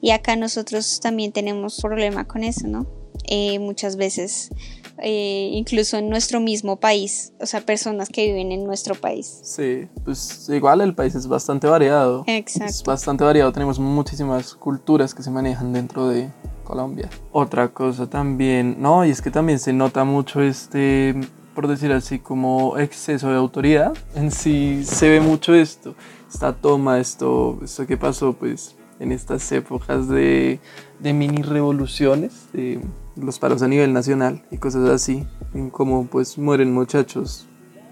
Y acá nosotros también tenemos problema con eso, ¿no? Eh, muchas veces, eh, incluso en nuestro mismo país, o sea, personas que viven en nuestro país. Sí, pues igual el país es bastante variado. Exacto. Es bastante variado, tenemos muchísimas culturas que se manejan dentro de Colombia. Otra cosa también, no, y es que también se nota mucho este por decir así, como exceso de autoridad. En sí se ve mucho esto, esta toma, esto, esto que pasó, pues en estas épocas de, de mini revoluciones, de los paros a nivel nacional y cosas así, en cómo pues mueren muchachos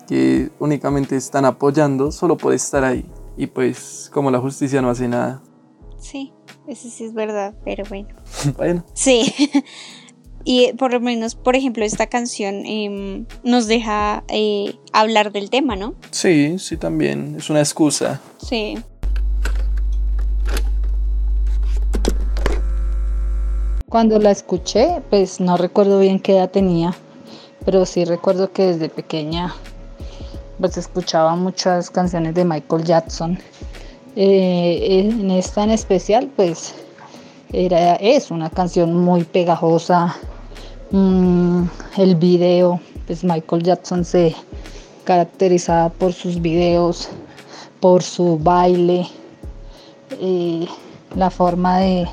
que únicamente están apoyando solo por estar ahí y pues como la justicia no hace nada. Sí, eso sí es verdad, pero bueno. bueno. Sí. Y por lo menos, por ejemplo, esta canción em, nos deja eh, hablar del tema, ¿no? Sí, sí, también. Es una excusa. Sí. Cuando la escuché, pues no recuerdo bien qué edad tenía, pero sí recuerdo que desde pequeña pues escuchaba muchas canciones de Michael Jackson. Eh, en esta en especial, pues era, es una canción muy pegajosa. Mm, el video, pues Michael Jackson se caracterizaba por sus videos, por su baile, eh, la forma de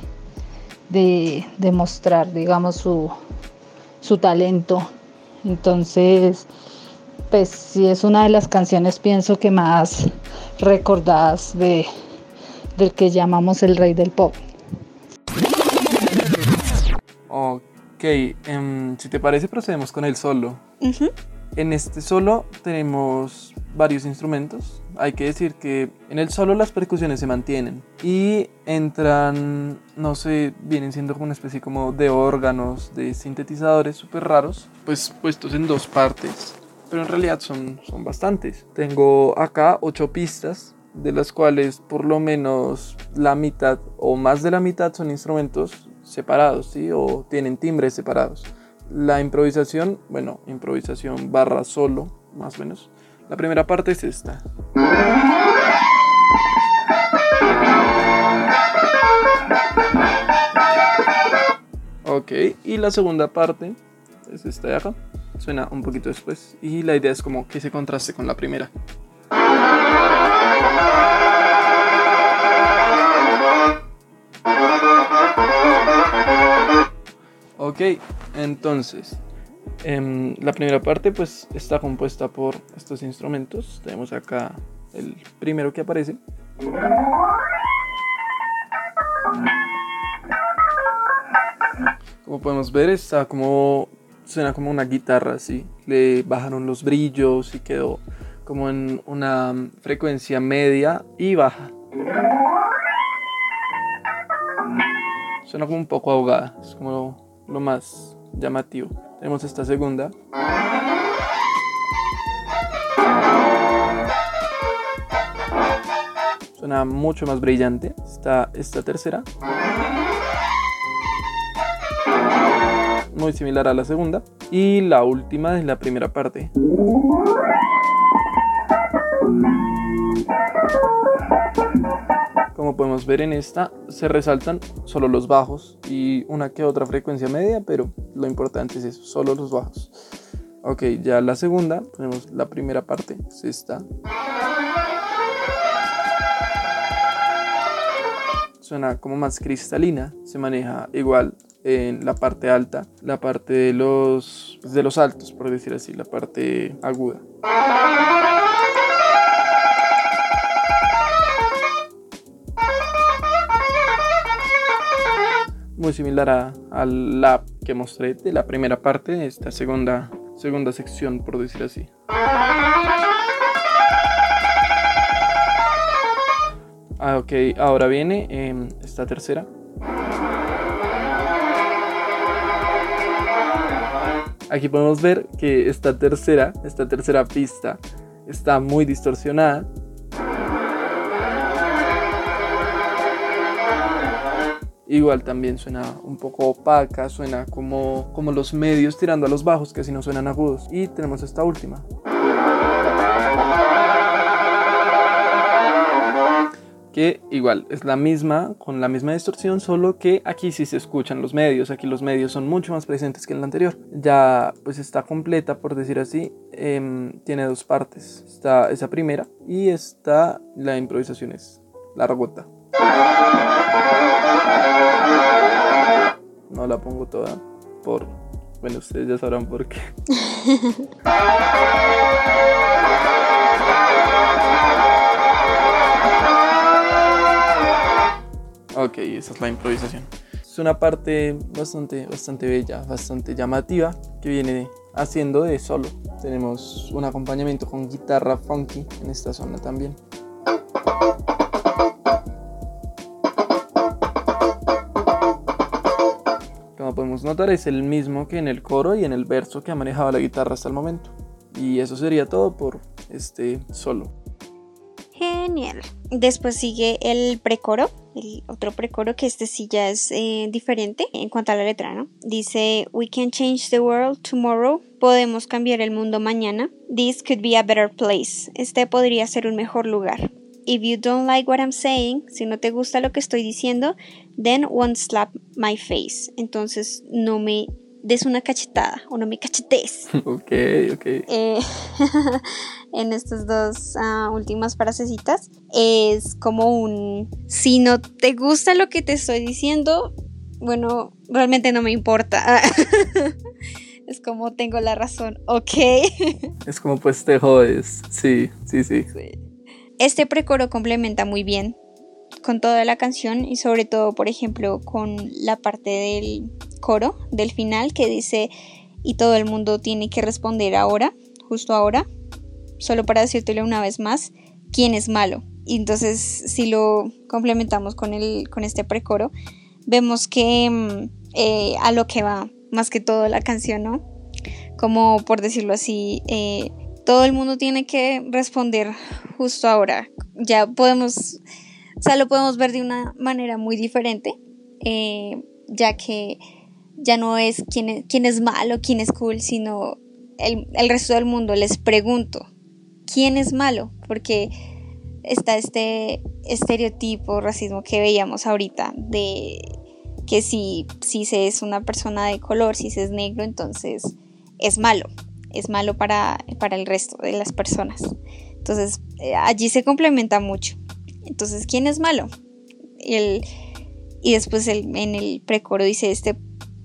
de, demostrar, digamos, su, su talento. Entonces, pues sí es una de las canciones, pienso que más recordadas de, del que llamamos el rey del pop. Ok, em, si te parece procedemos con el solo. En este solo tenemos varios instrumentos. Hay que decir que en el solo las percusiones se mantienen y entran, no sé, vienen siendo como una especie como de órganos, de sintetizadores súper raros, pues puestos en dos partes, pero en realidad son, son bastantes. Tengo acá ocho pistas, de las cuales por lo menos la mitad o más de la mitad son instrumentos separados, ¿sí? O tienen timbres separados. La improvisación, bueno, improvisación barra solo, más o menos. La primera parte es esta. Ok, y la segunda parte es esta de acá. Suena un poquito después. Y la idea es como que se contraste con la primera. Ok, entonces em, la primera parte pues está compuesta por estos instrumentos. Tenemos acá el primero que aparece. Como podemos ver está como suena como una guitarra así. Le bajaron los brillos y quedó como en una frecuencia media y baja. Suena como un poco ahogada, es como lo más llamativo. Tenemos esta segunda. Suena mucho más brillante. Está esta tercera. Muy similar a la segunda. Y la última es la primera parte. Como podemos ver en esta, se resaltan solo los bajos y una que otra frecuencia media, pero lo importante es eso, solo los bajos. Ok, ya la segunda, tenemos la primera parte, es esta. Suena como más cristalina, se maneja igual en la parte alta, la parte de los, de los altos, por decir así, la parte aguda. Muy similar a, la que mostré de la primera parte, esta segunda, segunda sección, por decir así. Ah, ok, ahora viene em, esta tercera. Aquí podemos ver que esta tercera, esta tercera pista está muy distorsionada Igual también suena un poco opaca, suena como, como los medios tirando a los bajos, que si no suenan agudos. Y tenemos esta última. Que igual es la misma, con la misma distorsión, solo que aquí sí se escuchan los medios, aquí los medios son mucho más presentes que en la anterior. Ya pues está completa, por decir así, em, tiene dos partes. Está esa primera y está la improvisación es largota. No la pongo toda por... Bueno, ustedes ya sabrán por qué. ok, esa es la improvisación. Es una parte bastante, bastante bella, bastante llamativa que viene haciendo de solo. Tenemos un acompañamiento con guitarra funky en esta zona también. Podemos notar es el mismo que en el coro y en el verso que ha manejado la guitarra hasta el momento. Y eso sería todo por este solo. Genial. Después sigue el precoro, el otro precoro que este sí ya es eh, diferente en cuanto a la letra, ¿no? Dice, We can change the world tomorrow. Podemos cambiar el mundo mañana. This could be a better place. Este podría ser un mejor lugar. If you don't like what I'm saying, si no te gusta lo que estoy diciendo, then won't slap my face. Entonces no me des una cachetada o no me cachetes. ok, ok. Eh, en estas dos ah, últimas frasecitas es como un si no te gusta lo que te estoy diciendo, bueno, realmente no me importa. es como tengo la razón, ok. Es como pues te jodes. Sí, sí, sí. Este precoro complementa muy bien con toda la canción y sobre todo, por ejemplo, con la parte del coro del final que dice y todo el mundo tiene que responder ahora, justo ahora, solo para decírtelo una vez más, quién es malo. Y entonces si lo complementamos con, el, con este precoro, vemos que mm, eh, a lo que va más que todo la canción, ¿no? Como por decirlo así, eh, todo el mundo tiene que responder justo ahora. Ya podemos, o sea, lo podemos ver de una manera muy diferente, eh, ya que ya no es quién, es quién es malo, quién es cool, sino el, el resto del mundo. Les pregunto, ¿quién es malo? Porque está este estereotipo, racismo que veíamos ahorita de que si, si se es una persona de color, si se es negro, entonces es malo, es malo para, para el resto de las personas. Entonces eh, allí se complementa mucho. Entonces, ¿quién es malo? Y, el, y después el, en el precoro dice, este,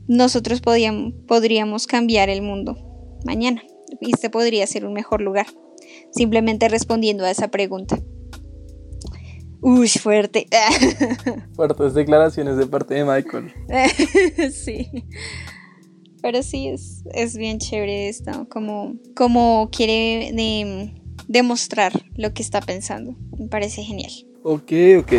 nosotros podíamos, podríamos cambiar el mundo mañana y este podría ser un mejor lugar. Simplemente respondiendo a esa pregunta. Uy, fuerte. Fuertes declaraciones de parte de Michael. sí. Pero sí, es, es bien chévere esto, como, como quiere demostrar lo que está pensando. Me parece genial. Ok, ok.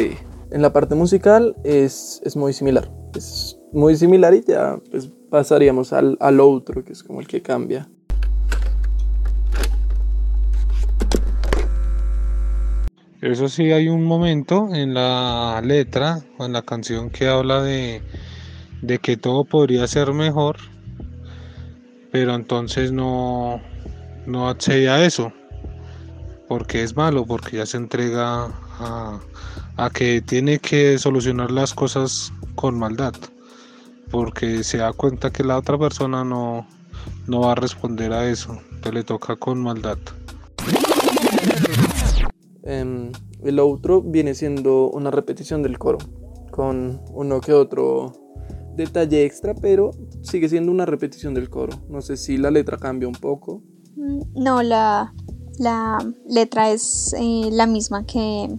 En la parte musical es, es muy similar. Es muy similar y ya pues, pasaríamos al, al otro, que es como el que cambia. Eso sí, hay un momento en la letra o en la canción que habla de, de que todo podría ser mejor, pero entonces no, no accede a eso, porque es malo, porque ya se entrega a, que tiene que solucionar las cosas con maldad, porque se da cuenta que la otra persona no, no va a responder a eso, que le toca con maldad. Em, el otro viene siendo una repetición del coro, con uno que otro detalle extra, pero sigue siendo una repetición del coro. No sé si la letra cambia un poco. Mm, no, la, la letra es eh, la misma que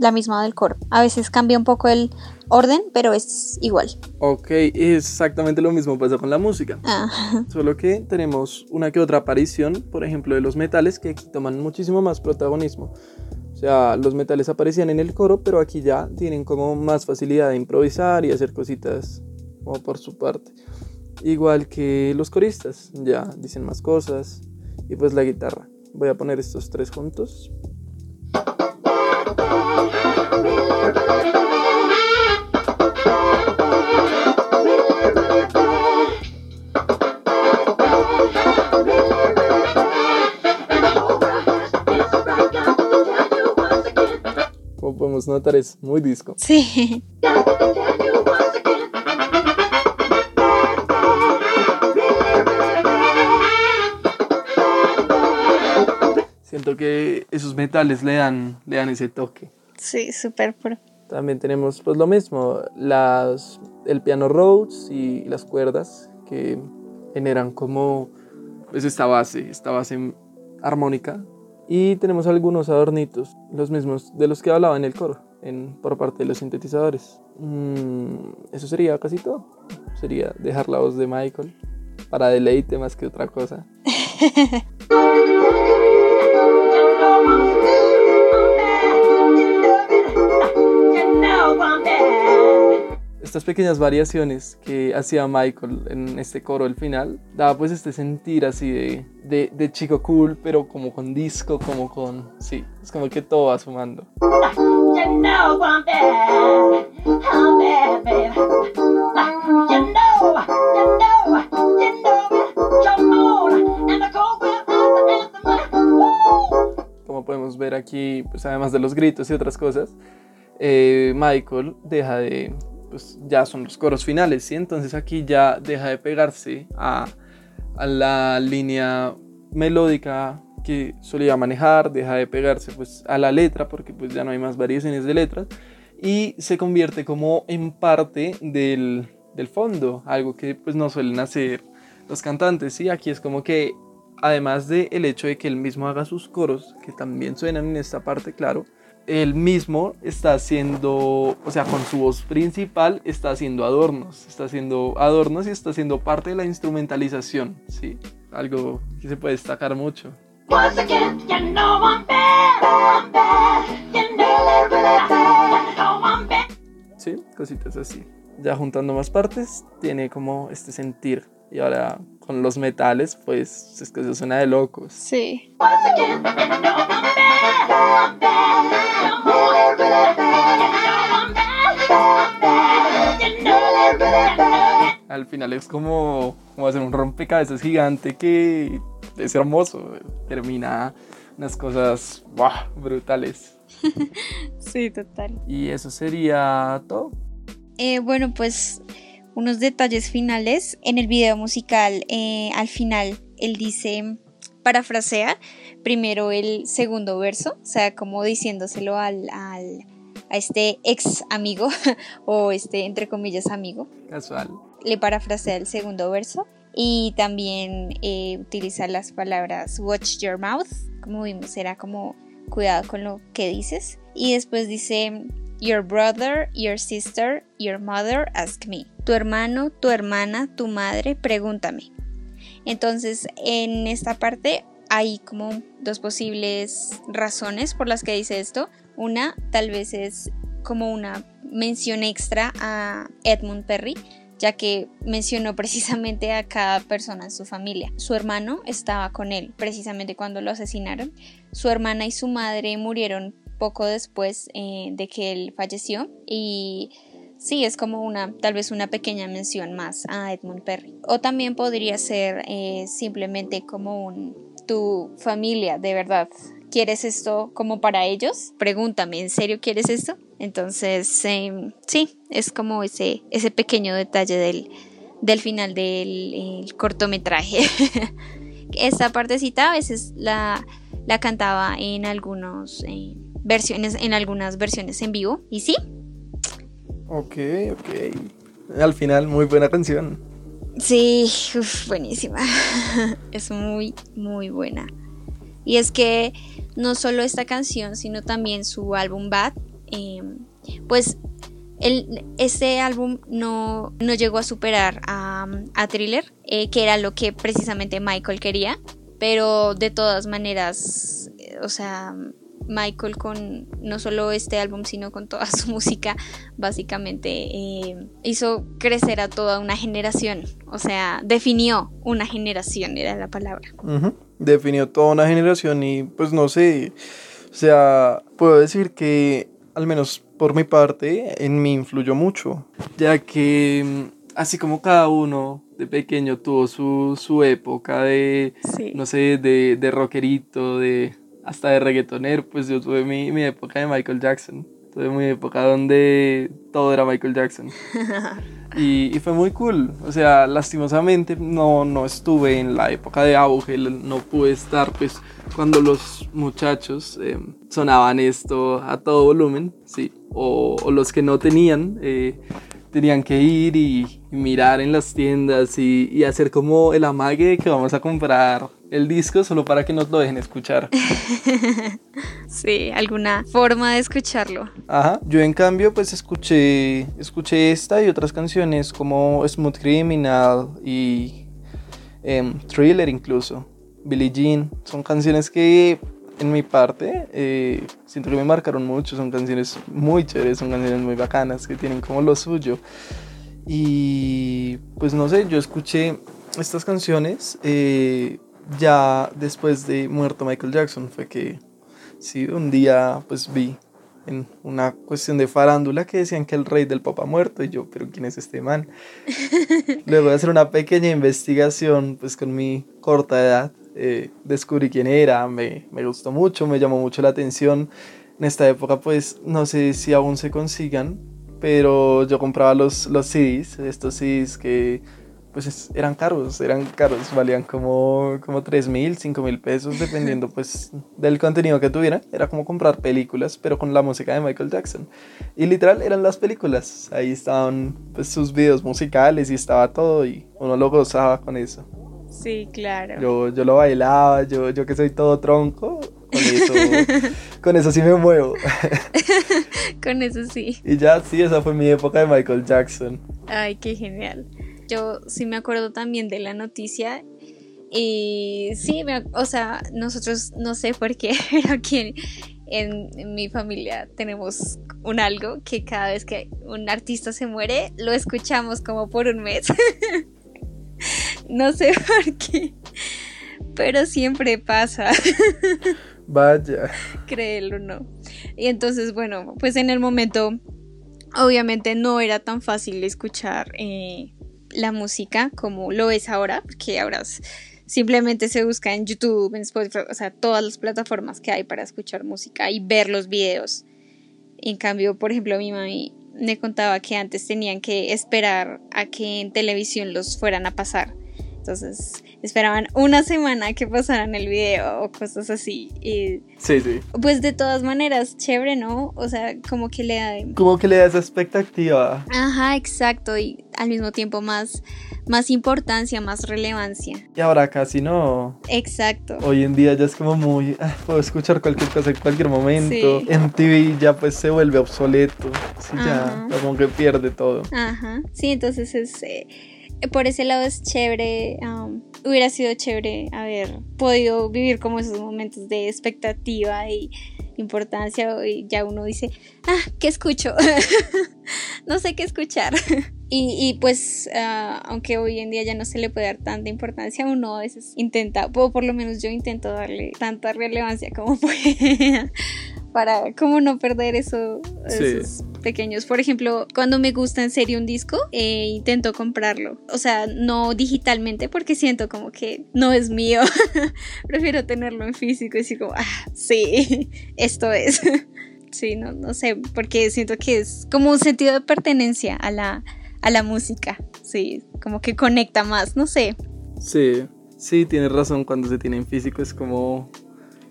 la misma del coro. A veces cambia un poco el orden, pero es igual. Ok, exactamente lo mismo pasa con la música. Ah. Solo que tenemos una que otra aparición, por ejemplo, de los metales que aquí toman muchísimo más protagonismo. O sea, los metales aparecían en el coro, pero aquí ya tienen como más facilidad de improvisar y hacer cositas como por su parte. Igual que los coristas, ya dicen más cosas. Y pues la guitarra. Voy a poner estos tres juntos. Como podemos notar es muy disco. Sí. Siento que esos metales le dan, le dan ese toque. Sí, súper pro. También tenemos pues lo mismo, las, el piano Rhodes y las cuerdas que generan como pues esta base, esta base armónica. Y tenemos algunos adornitos, los mismos de los que hablaba en el coro, en, por parte de los sintetizadores. Mm, eso sería casi todo. Sería dejar la voz de Michael para deleite más que otra cosa. Estas pequeñas variaciones que hacía Michael en este coro al final, daba pues este sentir así de, de, chico cool, pero como con disco, como con... Sí, es como que todo va sumando. Ver aquí, pues además de los gritos y otras cosas, eh, Michael deja de, pues ya son los coros finales, ¿sí? Entonces aquí ya deja de pegarse a, a la línea melódica que solía manejar, deja de pegarse pues a la letra porque pues ya no hay más variaciones de letras y se convierte como en parte del, del fondo, algo que pues no suelen hacer los cantantes, ¿sí? Aquí es como que además del el hecho de que él mismo haga sus coros, que también suenan en esta parte, claro, él mismo está haciendo, o sea, con su voz principal está haciendo adornos, está haciendo adornos y está haciendo parte de la instrumentalización, ¿sí? Algo que se puede destacar mucho. Sí, cositas así. Ya juntando más partes, tiene como este sentir. Y ahora con los metales, pues es que eso suena de locos. Sí. Al final es como, como hacer un rompecabezas gigante que es hermoso. Termina unas cosas ¡buah! brutales. Sí, total. Y eso sería todo. Eh, bueno, pues unos detalles finales. En el video musical, eh, al final, él dice, parafrasea primero el segundo verso, o sea, como diciéndoselo al, al- a este ex amigo, o este, entre comillas, amigo. Casual. Le parafrasea el segundo verso. Y también eh, utiliza las palabras watch your mouth, como vimos, era como cuidado con lo que dices. Y después dice Your brother, your sister, your mother ask me. Tu hermano, tu hermana, tu madre, pregúntame. Entonces, en esta parte hay como dos posibles razones por las que dice esto. Una, tal vez es como una mención extra a Edmund Perry, ya que mencionó precisamente a cada persona en su familia. Su hermano estaba con él precisamente cuando lo asesinaron. Su hermana y su madre murieron poco después eh, de que él falleció y sí, es como una, tal vez una pequeña mención más a Edmund Perry. O también podría ser eh, simplemente como un, tu familia, de verdad. ¿Quieres esto como para ellos? Pregúntame, ¿en serio quieres esto? Entonces, eh, sí, es como ese, ese pequeño detalle del, del final del el cortometraje. Esta partecita a veces la, la cantaba en algunos eh, versiones, en algunas versiones en vivo. Y sí, Ok, ok. Al final, muy buena canción. Sí, uf, buenísima. es muy, muy buena. Y es que no solo esta canción, sino también su álbum Bad, eh, pues el, este álbum no, no llegó a superar a, a Thriller, eh, que era lo que precisamente Michael quería, pero de todas maneras, eh, o sea, Michael con no solo este álbum, sino con toda su música, básicamente eh, hizo crecer a toda una generación. O sea, definió una generación, era la palabra. Definió toda una generación y pues no sé, o sea, puedo decir que al menos por mi parte en mí influyó mucho, ya que mm, así como cada uno de pequeño tuvo su, su época de, Sí. no sé, de, de rockerito, de hasta de reggaetonero, pues yo tuve mi, mi época de Michael Jackson, tuve mi época donde todo era Michael Jackson. Y, y fue muy cool. O sea, lastimosamente no, no estuve en la época de auge, no pude estar pues cuando los muchachos eh, sonaban esto a todo volumen, sí. O, o los que no tenían, eh, tenían que ir y, y mirar en las tiendas y, y hacer como el amague de que vamos a comprar el disco solo para que nos lo dejen escuchar. Sí, alguna forma de escucharlo. Ajá. Yo en cambio pues escuché, escuché esta y otras canciones como Smooth Criminal y em, Thriller incluso, Billie Jean. Son canciones que en mi parte eh, siento que me marcaron mucho. Son canciones muy chéveres, son canciones muy bacanas que tienen como lo suyo. Y pues no sé, yo escuché estas canciones eh, ya después de muerto Michael Jackson. Fue que sí, un día pues vi en una cuestión de farándula que decían que el rey del ha muerto y yo, pero ¿quién es este man? Luego de hacer una pequeña investigación pues con mi corta edad, eh, descubrí quién era, me, me gustó mucho, me llamó mucho la atención. En esta época pues no sé si aún se consigan, pero yo compraba los, los CDs, estos CDs que pues es- eran caros, eran caros, valían como, como 3 mil, 5 mil pesos, dependiendo pues del contenido que tuviera. Era como comprar películas, pero con la música de Michael Jackson. Y literal eran las películas, ahí estaban pues sus videos musicales y estaba todo y uno lo gozaba con eso. Sí, claro. Yo, yo lo bailaba, yo, yo que soy todo tronco, Con eso, con eso sí me muevo. Con eso sí. Y ya, sí, esa fue mi época de Michael Jackson. Ay, qué genial. Yo sí me acuerdo también de la noticia. Y sí, me- o sea, nosotros no sé por qué, pero aquí en, en mi familia tenemos un algo que cada vez que un artista se muere, lo escuchamos como por un mes. No sé por qué, pero siempre pasa. Vaya. créelo o no. Y entonces, bueno, pues en el momento, obviamente no era tan fácil escuchar eh, la música como lo es ahora, porque ahora simplemente se busca en YouTube, en Spotify, o sea, todas las plataformas que hay para escuchar música y ver los videos. En cambio, por ejemplo, mi mami me contaba que antes tenían que esperar a que en televisión los fueran a pasar. Entonces, esperaban una semana que pasaran el video o cosas así. Y Sí, sí. pues de todas maneras, chévere, ¿no? O sea, como que le da... Como que le da esa expectativa. Ajá, exacto, y al mismo tiempo más, más importancia, más relevancia. Y ahora casi no. Exacto. Hoy en día ya es como muy. ah, puedo escuchar cualquier cosa en cualquier momento. Sí. En TV ya pues se vuelve obsoleto. Sí, ya. Ajá. Como que pierde todo. Ajá, sí, entonces es... eh, por ese lado es chévere, um, hubiera sido chévere haber podido vivir como esos momentos de expectativa y importancia y ya uno dice, ah, ¿qué escucho? no sé qué escuchar. y, y pues, ah, aunque hoy en día ya no se le puede dar tanta importancia, uno a veces intenta, o por lo menos yo intento darle tanta relevancia como pueda para como no perder eso, Sí. esos pequeños. Por ejemplo, cuando me gusta en serio un disco, eh, intento comprarlo. O sea, no digitalmente porque siento como que no es mío. Prefiero tenerlo en físico y decir como, ah, sí, esto es. sí, no, no sé, porque siento que es como un sentido de pertenencia a la, a la música. Sí, como que conecta más, no sé. Sí, sí, tienes razón. Cuando se tiene en físico es como.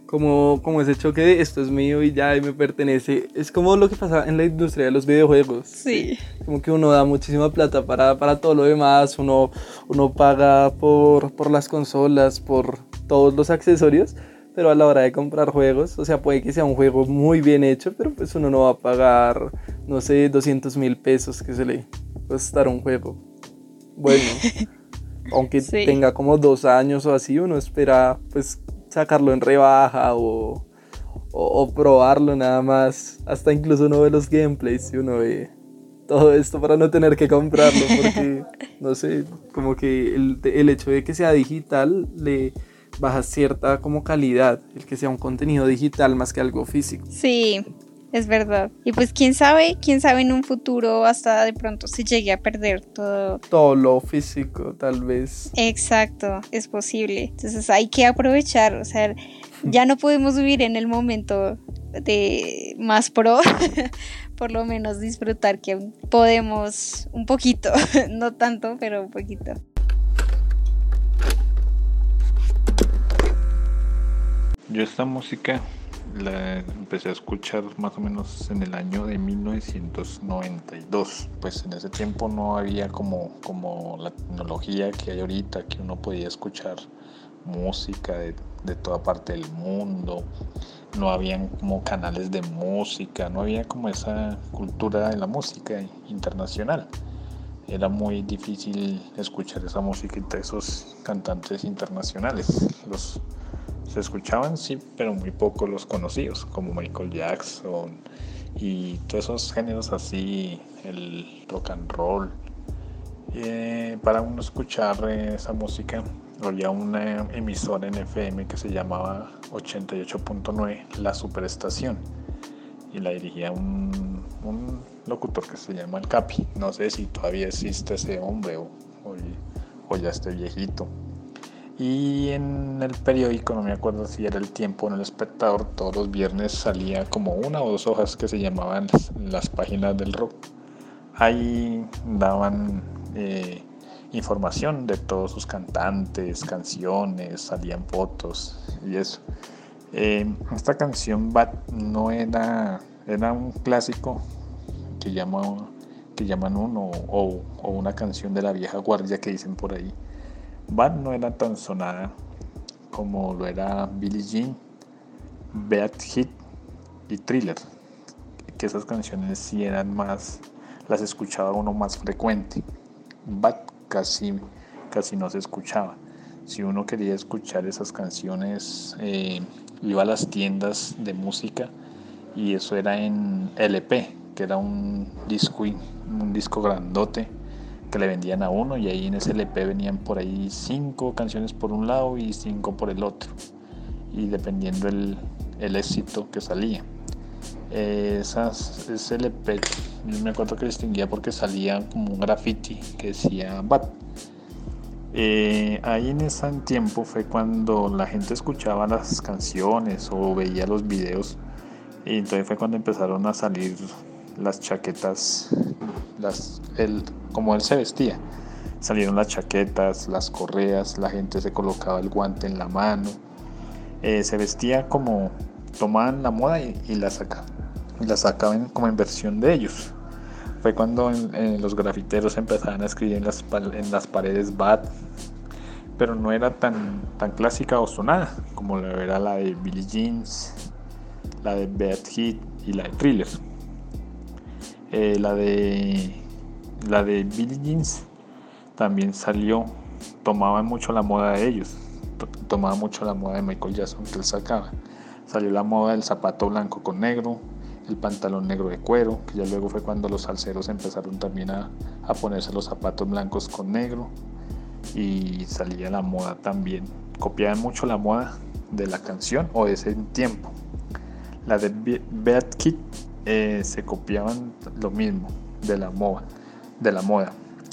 Como, como ese choque de esto es mío y ya y me pertenece. Es como lo que pasa en la industria de los videojuegos. Sí. Como que uno da muchísima plata para, para todo lo demás, uno, uno paga por, por las consolas, por todos los accesorios, pero a la hora de comprar juegos, o sea, puede que sea un juego muy bien hecho, pero pues uno no va a pagar, no sé, 200 mil pesos que se le costar un juego. Bueno, aunque Sí. tenga como dos años o así, uno espera pues sacarlo en rebaja o, o, o probarlo nada más. Hasta incluso uno ve los gameplays y uno ve todo esto para no tener que comprarlo porque, no sé, como que el, el hecho de que sea digital le baja cierta como calidad, el que sea un contenido digital más que algo físico. Sí, es verdad. Y pues quién sabe, quién sabe en un futuro hasta de pronto se llegue a perder todo. Todo lo físico tal vez. Exacto, es posible. Entonces hay que aprovechar, o sea, ya no podemos vivir en el momento de más pro, por lo menos disfrutar que podemos un poquito, no tanto, pero un poquito. Yo esta música la empecé a escuchar más o menos en el año de 1992. Pues en ese tiempo no había como, como la tecnología que hay ahorita, que uno podía escuchar música de, de toda parte del mundo. No habían como canales de música, no había como esa cultura de la música internacional. Era muy difícil escuchar esa música entre esos cantantes internacionales. Se escuchaban, sí, pero muy pocos los conocidos, como Michael Jackson y todos esos géneros así, el rock and roll. Eh, para uno escuchar esa música, había una emisora en FM que se llamaba 88.9, La Superestación, y la dirigía un, locutor que se llama El Capi. No sé si todavía existe ese hombre o, o, o ya esté viejito. Y en el periódico, no me acuerdo si era el tiempo en el espectador, todos los viernes salía como una o dos hojas que se llamaban las, páginas del rock. Ahí daban eh, información de todos sus cantantes, canciones, salían fotos y eso. Eh, esta canción Bad no era, era un clásico que, que llaman uno o una canción de la vieja guardia que dicen por ahí. Bad no era tan sonada como lo era Billie Jean, Bad Hit y Thriller, que esas canciones sí eran más, las escuchaba uno más frecuente. Bad casi, casi no se escuchaba. Si uno quería escuchar esas canciones, eh, iba a las tiendas de música y eso era en LP, que era un disco, un disco grandote que le vendían a uno y ahí en ese LP venían por ahí cinco canciones por un lado y cinco por el otro y dependiendo el, el éxito que salía. Eh, esas, ese LP yo me acuerdo que distinguía porque salía como un graffiti que decía Bat. Eh, ahí en ese tiempo fue cuando la gente escuchaba las canciones o veía los videos y entonces fue cuando empezaron a salir las chaquetas, el, como él se vestía. Salieron las chaquetas, las correas, la gente se colocaba el guante en la mano. Eh, se vestía como tomaban la moda y, la sacaban. La sacaban como en versión de ellos. Fue cuando los grafiteros empezaban a escribir en las, paredes Bad, pero no era tan, tan clásica o sonada como era la de Billie Jeans, la de Bad Hit y la de Thriller. Eh, la de la de Billie Jeans también salió, tomaban mucho la moda de ellos, tomaba mucho la moda de Michael Jackson que él sacaba. Salió la moda del zapato blanco con negro, el pantalón negro de cuero, que ya luego fue cuando los salseros empezaron también a, a ponerse los zapatos blancos con negro y salía la moda también. Copiaban mucho la moda de la canción o de ese tiempo. La de Bad Kid eh, se copiaban lo mismo de la moda. De la moda.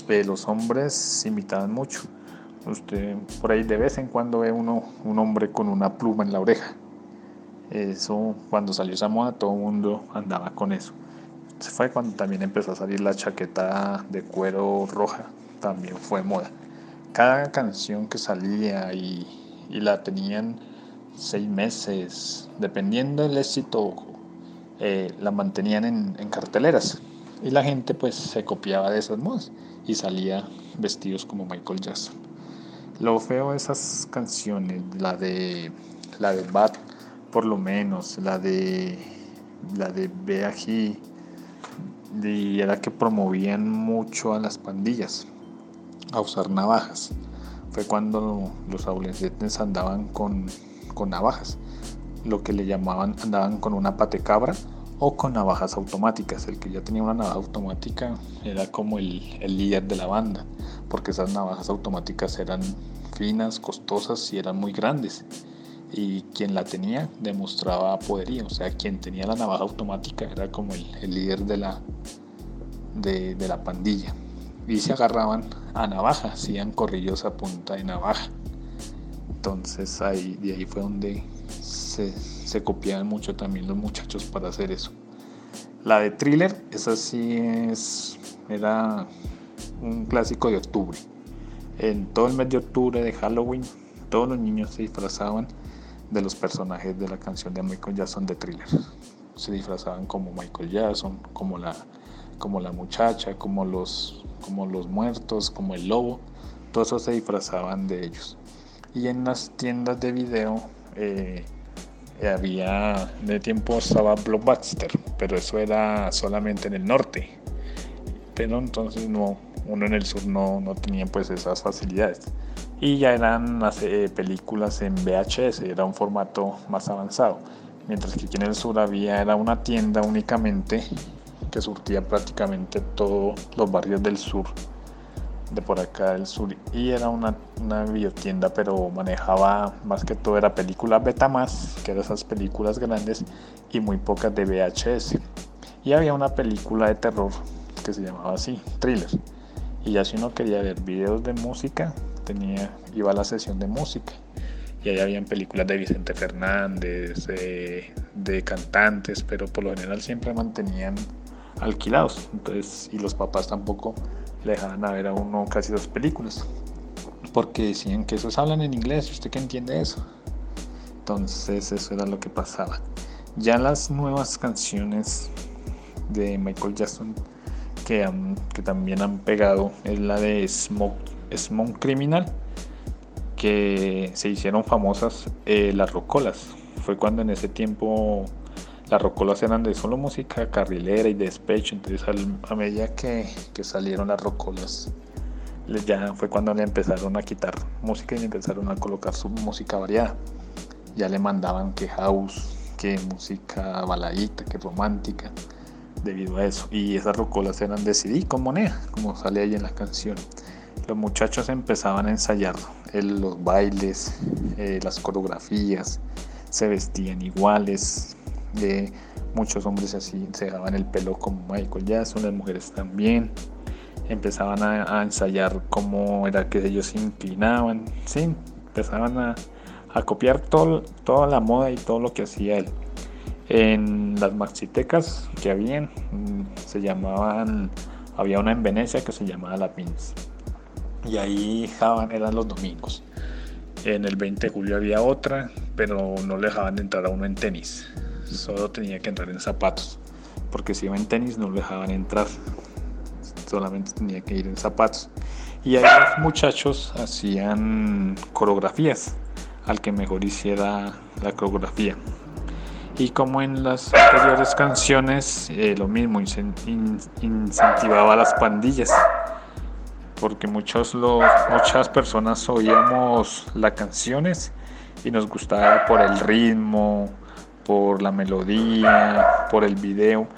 Eh, los hombres imitaban mucho. Usted por ahí de vez en cuando ve uno un hombre con una pluma en la oreja. Eso cuando salió esa moda todo el mundo andaba con eso. Se fue cuando también empezó a salir la chaqueta de cuero roja, también fue moda. Cada canción que salía y, y la tenían seis meses, dependiendo del éxito eh, la mantenían en, carteleras y la gente pues se copiaba de esas modas y salía vestidos como Michael Jackson. Lo feo de esas canciones, la de la de Bad por lo menos, la de la de y era que promovían mucho a las pandillas a usar navajas. Fue cuando los adolescentes andaban con, con navajas lo que le llamaban, andaban con una patecabra o con navajas automáticas. El que ya tenía una navaja automática era como el, el, líder de la banda, porque esas navajas automáticas eran finas, costosas y eran muy grandes. Y quien la tenía demostraba poderío, o sea, quien tenía la navaja automática era como el, el líder de la, de, de, la pandilla. Y se agarraban a navaja, hacían corrillos a punta de navaja. Entonces ahí, de ahí fue donde se, se copiaban mucho también los muchachos para hacer eso. La de thriller, esa sí es, era un clásico de octubre. En todo el mes de octubre de Halloween, todos los niños se disfrazaban de los personajes de la canción de Michael Jackson de thriller. Se disfrazaban como Michael Jackson, como la, como la muchacha, como los, como los muertos, como el lobo. Todos se disfrazaban de ellos. Y en las tiendas de video eh, había de tiempo estaba Blockbuster, pero eso era solamente en el norte. Pero entonces no, uno en el sur no, no tenía pues esas facilidades. Y ya eran las eh, películas en VHS, era un formato más avanzado. Mientras que aquí en el sur había era una tienda únicamente que surtía prácticamente todos los barrios del sur de por acá del sur y era una, una videotienda pero manejaba más que todo era películas Betamax que eran esas películas grandes y muy pocas de VHS y había una película de terror que se llamaba así Thriller. Y ya si uno quería ver videos de música tenía iba a la sesión de música. Y ahí habían películas de Vicente Fernández de, de cantantes pero por lo general siempre mantenían alquilados. Entonces y los papás tampoco le dejaban a ver a uno casi dos películas. Porque decían que esos hablan en inglés, ¿usted qué entiende eso? Entonces eso era lo que pasaba. Ya las nuevas canciones de Michael Jackson que, que también han pegado es la de Smoke, Smoke Criminal, que se hicieron famosas eh, las rocolas. fue cuando en ese tiempo las rocolas eran de solo música carrilera y de despecho, entonces a medida que, que salieron las rocolas, ya fue cuando le empezaron a quitar música y empezaron a colocar su música variada. Ya le mandaban que house, que música baladita, que romántica, debido a eso. Y esas rocolas eran de CD con moneda, como sale ahí en la canción. Los muchachos empezaban a ensayar el- los bailes, eh, las coreografías, se vestían iguales. Eh, muchos hombres así se dejaban el pelo como Michael Jackson, las mujeres también. Empezaban a, ensayar cómo era que ellos se inclinaban, sí, empezaban a, copiar toda la moda y todo lo que hacía él. En las maxitecas que habían, mm, se llamaban, había una en Venecia que se llamaba La Pins. Y ahí dejaban, eran los domingos. En el 20 de julio había otra, pero no le dejaban de entrar a uno en tenis. Solo tenía que entrar en zapatos. Porque si iba en tenis no lo dejaban entrar. Solamente tenía que ir en zapatos. Y ahí los muchachos hacían coreografías. Al que mejor hiciera la coreografía. Y como en las anteriores canciones, eh, lo mismo, incen- in- incentivaba las pandillas. Porque muchos los, muchas personas oíamos las canciones y nos gustaba por el ritmo, por la melodía, por el video,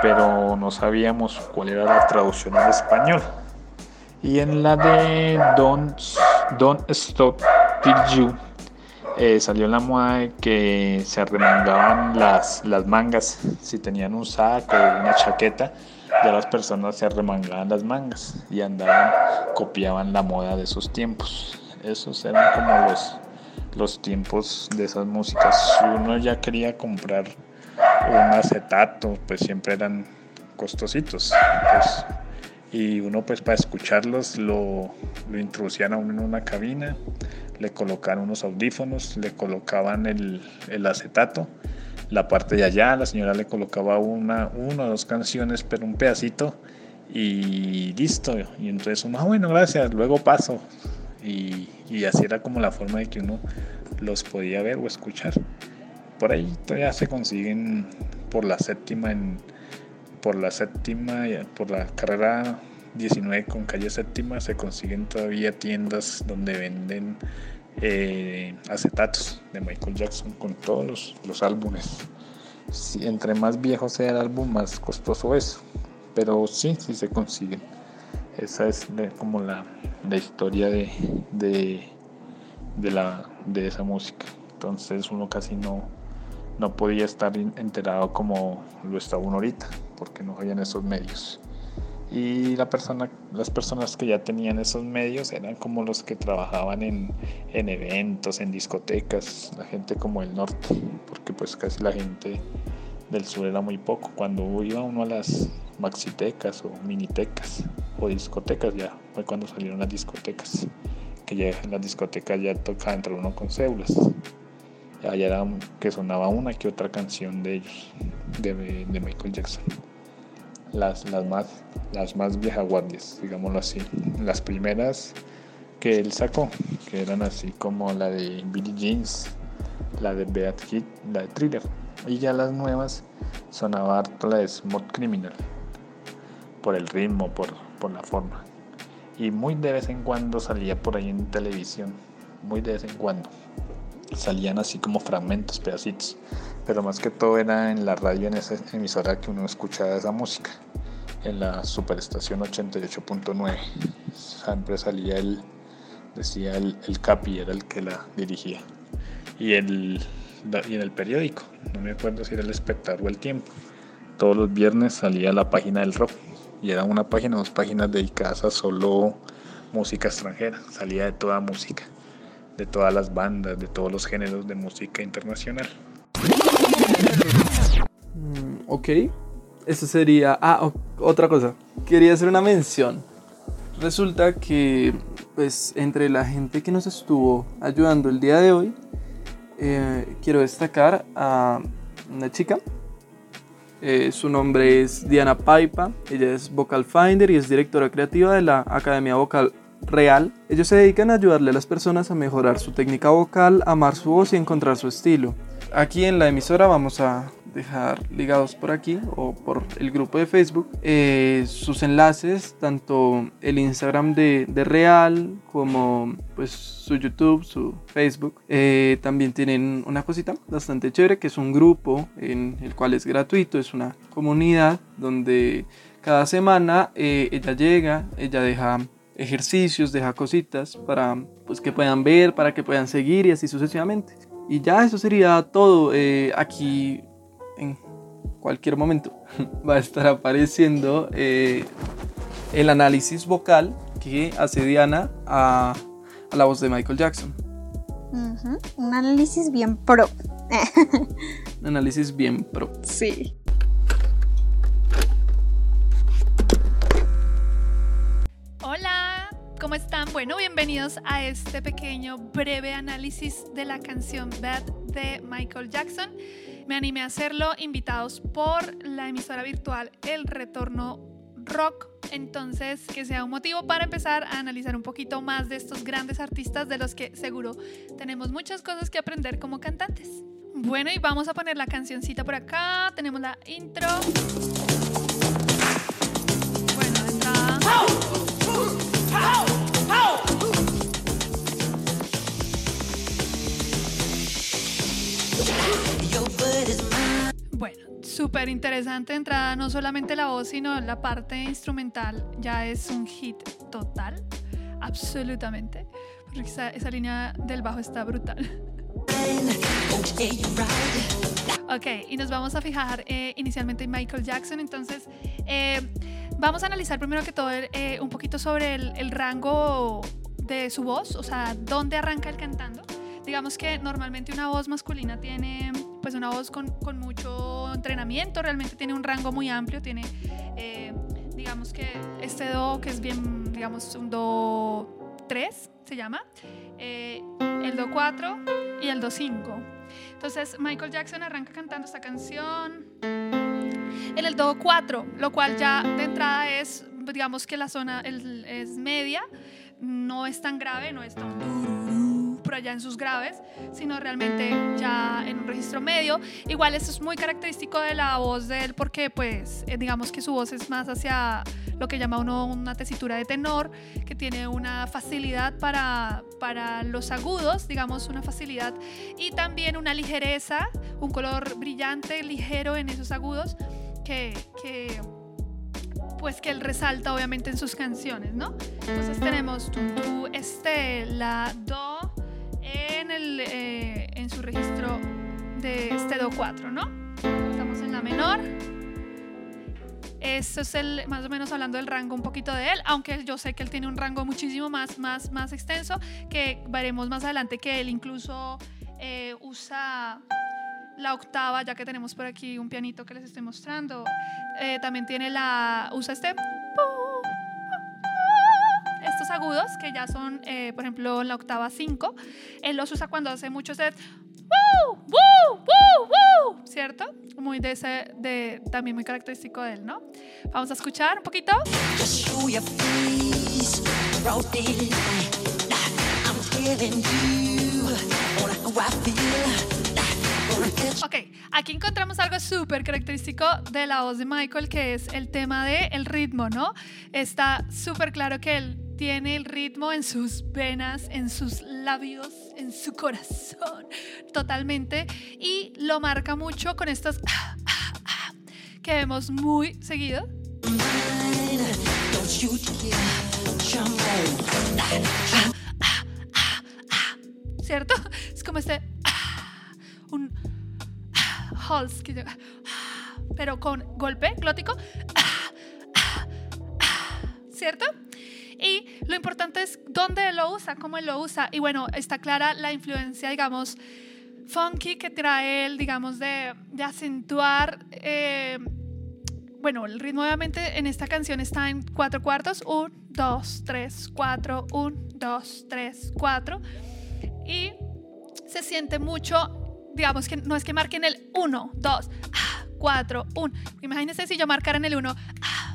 pero no sabíamos cuál era la traducción al español. Y en la de Don't, Don't Stop Till You eh, salió la moda de que se arremangaban las, las mangas. Si tenían un saco o una chaqueta, ya las personas se arremangaban las mangas y andaban, copiaban la moda de esos tiempos. Esos eran como los, los tiempos de esas músicas. Si uno ya quería comprar un acetato, pues siempre eran costositos. pues, y uno pues para escucharlos lo, lo introducían a uno en una cabina, le colocaban unos audífonos, le colocaban el, el acetato, la parte de allá, la señora le colocaba una, una o dos canciones, pero un pedacito y listo. Y entonces uno, ah, bueno, gracias, luego paso. Y, así era como la forma de que uno los podía ver o escuchar. Por ahí todavía se consiguen por la séptima en, por la séptima, por la carrera 19 con calle séptima, se consiguen todavía tiendas donde venden eh, acetatos de Michael Jackson con todos los, los álbumes. Entre más viejo sea el álbum, más costoso es. Pero sí, sí se consiguen. Esa es como la, la historia de, de, de la, de esa música. Entonces uno casi no, no podía estar enterado como lo está uno ahorita, porque no habían esos medios. Y la persona, las personas que ya tenían esos medios eran como los que trabajaban en, en eventos, en discotecas, la gente como el norte, porque pues casi la gente del sur era muy poco. Cuando iba uno a las maxitecas o minitecas o discotecas, ya fue cuando salieron las discotecas, que ya en las discotecas ya tocaba entrar uno con cédulas. Ya, ya era que sonaba una que otra canción de ellos, de, Michael Jackson las, las, más, las más digámoslo así. Las primeras que él sacó, que eran así como la de Billie Jeans, la de Beat Hit, la de Thriller. Y ya las nuevas sonaba harto la de Smooth Criminal, por el ritmo, por, por la forma. Y muy de vez en cuando salía por ahí en televisión, muy de vez en cuando. Salían así como fragmentos, pedacitos pero más que todo era en la radio, en esa emisora que uno escuchaba esa música, en la superestación 88.9. Siempre salía el, decía el, el Capi, era el que la dirigía. Y, el, y en el periódico, no me acuerdo si era el Espectador o el Tiempo, todos los viernes salía la página del rock, y era una página, dos páginas dedicadas a solo música extranjera, salía de toda música, de todas las bandas, de todos los géneros de música internacional. Mm, ok. Eso sería. Ah, otra cosa. Quería hacer una mención. Resulta que, pues, entre la gente que nos estuvo ayudando el día de hoy, eh, quiero destacar a una chica. Eh, su nombre es Diana Paipa. Ella es vocal finder y es directora creativa de la Academia Vocal Real. Ellos se dedican a ayudarle a las personas a mejorar su técnica vocal, amar su voz y encontrar su estilo. aquí en la emisora vamos a dejar ligados por aquí o por el grupo de Facebook eh, sus enlaces, tanto el Instagram de, de Real como pues su YouTube, su Facebook. Eh, también tienen una cosita bastante chévere que es un grupo en el cual es gratuito, es una comunidad donde cada semana eh, ella llega, ella deja ejercicios, deja cositas para pues, que puedan ver, para que puedan seguir y así sucesivamente. Y ya eso sería todo. Aquí en cualquier momento va a estar apareciendo eh, el análisis vocal que hace Diana a, a la voz de Michael Jackson. Un análisis bien pro. Un análisis bien pro. sí. Hola, ¿cómo están? Bueno, bienvenidos a este pequeño breve análisis de la canción Bad de Michael Jackson. Me animé a hacerlo invitados por la emisora virtual El Retorno Rock. Entonces, que sea un motivo para empezar a analizar un poquito más de estos grandes artistas de los que seguro tenemos muchas cosas que aprender como cantantes. Bueno, y vamos a poner la cancioncita por acá. Tenemos la intro. Bueno, de Bueno, súper interesante entrada, no solamente la voz, sino la parte instrumental ya es un hit total, absolutamente, porque esa, esa línea del bajo está brutal. Ok, y nos vamos a fijar eh, inicialmente en Michael Jackson, entonces eh, vamos a analizar primero que todo eh, un poquito sobre el, el rango de su voz, o sea, dónde arranca el cantando. Digamos que normalmente una voz masculina tiene pues una voz con, con mucho entrenamiento, realmente tiene un rango muy amplio, tiene eh, digamos que este do que es bien, digamos un do 3 se llama, eh, el do 4 y el do 5. Entonces Michael Jackson arranca cantando esta canción en el do 4, lo cual ya de entrada es, digamos que la zona es media, no es tan grave, no es tan por allá en sus graves, sino realmente ya en un registro medio. Igual eso es muy característico de la voz de él porque pues eh, digamos que su voz es más hacia lo que llama uno una tesitura de tenor, que tiene una facilidad para, para los agudos, digamos una facilidad, y también una ligereza, un color brillante, ligero en esos agudos, que, que pues que él resalta obviamente en sus canciones, ¿no? Entonces tenemos tu, tu, este, la do en, el, eh, en su registro de este do 4, ¿no? Estamos en la menor. Eso es el, más o menos hablando del rango un poquito de él, aunque yo sé que él tiene un rango muchísimo más, más, más extenso, que veremos más adelante que él incluso eh, usa la octava, ya que tenemos por aquí un pianito que les estoy mostrando. Eh, también tiene la, usa este, agudos que ya son, eh, por ejemplo, la octava 5. Él los usa cuando hace mucho ese ¡Woo! ¡Woo! ¡Woo! ¿Cierto? Muy de ese, también muy característico de él, ¿no? Vamos a escuchar un poquito. Ok, aquí encontramos algo súper característico de la voz de Michael, que es el tema del el ritmo, ¿no? Está súper claro que él tiene el ritmo en sus venas, en sus labios, en su corazón, totalmente. Y lo marca mucho con estos ah, que vemos muy seguido. ¿Cierto? Es como este. un Halls, que llega, ah, pero con golpe glótico. ¿Cierto? Y lo importante es dónde lo usa, cómo lo usa. Y bueno, está clara la influencia, digamos, funky que trae él, digamos, de, de acentuar. eh, bueno, el ritmo obviamente en esta canción está en cuatro cuartos. Un, dos, tres, cuatro. Un, dos, tres, cuatro. Y se siente mucho, digamos que no es que marquen el uno, dos, ah, cuatro, un. Imagínense si yo marcara en el uno, ah,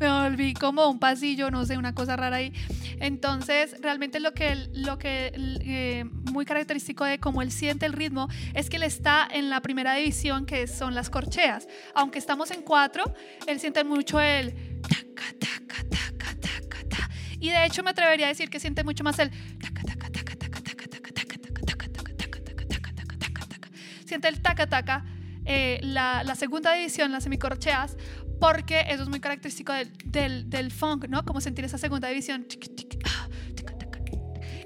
me volví como un pasillo, no sé, una cosa rara ahí. Entonces, realmente lo que, lo que eh, muy característico de cómo él siente el ritmo es que él está en la primera división, que son las corcheas. Aunque estamos en cuatro, él siente mucho el taca, taca, taca, taca, ta. Y de hecho me atrevería a decir que siente mucho más el taca, taca, taca, taca, taca, taca, taca, taca, taca, taca, taca, taca, taca, taca, taca, taca. Siente el taca, taca. eh, la, la segunda división, las semicorcheas, porque eso es muy característico del, del, del funk, ¿no? Como sentir esa segunda división. Ah.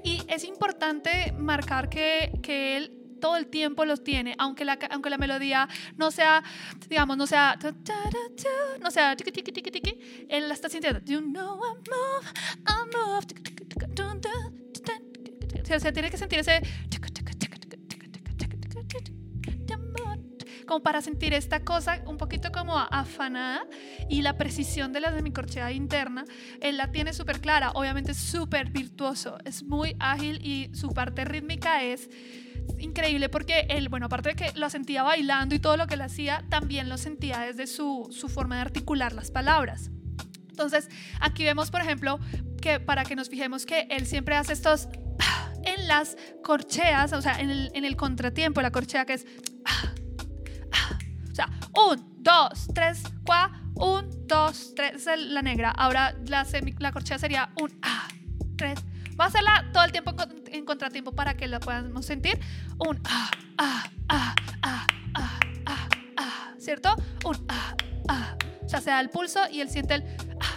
Y es importante marcar que, que él todo el tiempo los tiene, aunque la, aunque la melodía no sea, digamos, no sea, no sea, él la está sintiendo. You know I move, I move, o sea, tiene que sentir ese como para sentir esta cosa un poquito como afanada y la precisión de la semicorchea interna, él la tiene súper clara, obviamente es súper virtuoso, es muy ágil y su parte rítmica es increíble porque él, bueno, aparte de que lo sentía bailando y todo lo que él hacía, también lo sentía desde su, su forma de articular las palabras. Entonces, aquí vemos, por ejemplo, que para que nos fijemos que él siempre hace estos en las corcheas, o sea, en el, en el contratiempo, la corchea que es sea, un, dos, tres, cuatro, un, dos, tres, es la negra. Ahora la, semi- la corchea sería un, ah, tres. Va a hacerla todo el tiempo en, con- en contratiempo para que la podamos sentir. Un, ah, ah, ah, ah, ah, ah, ah, ¿cierto? Un, ah, ah. O sea, se da el pulso y él siente el, ah.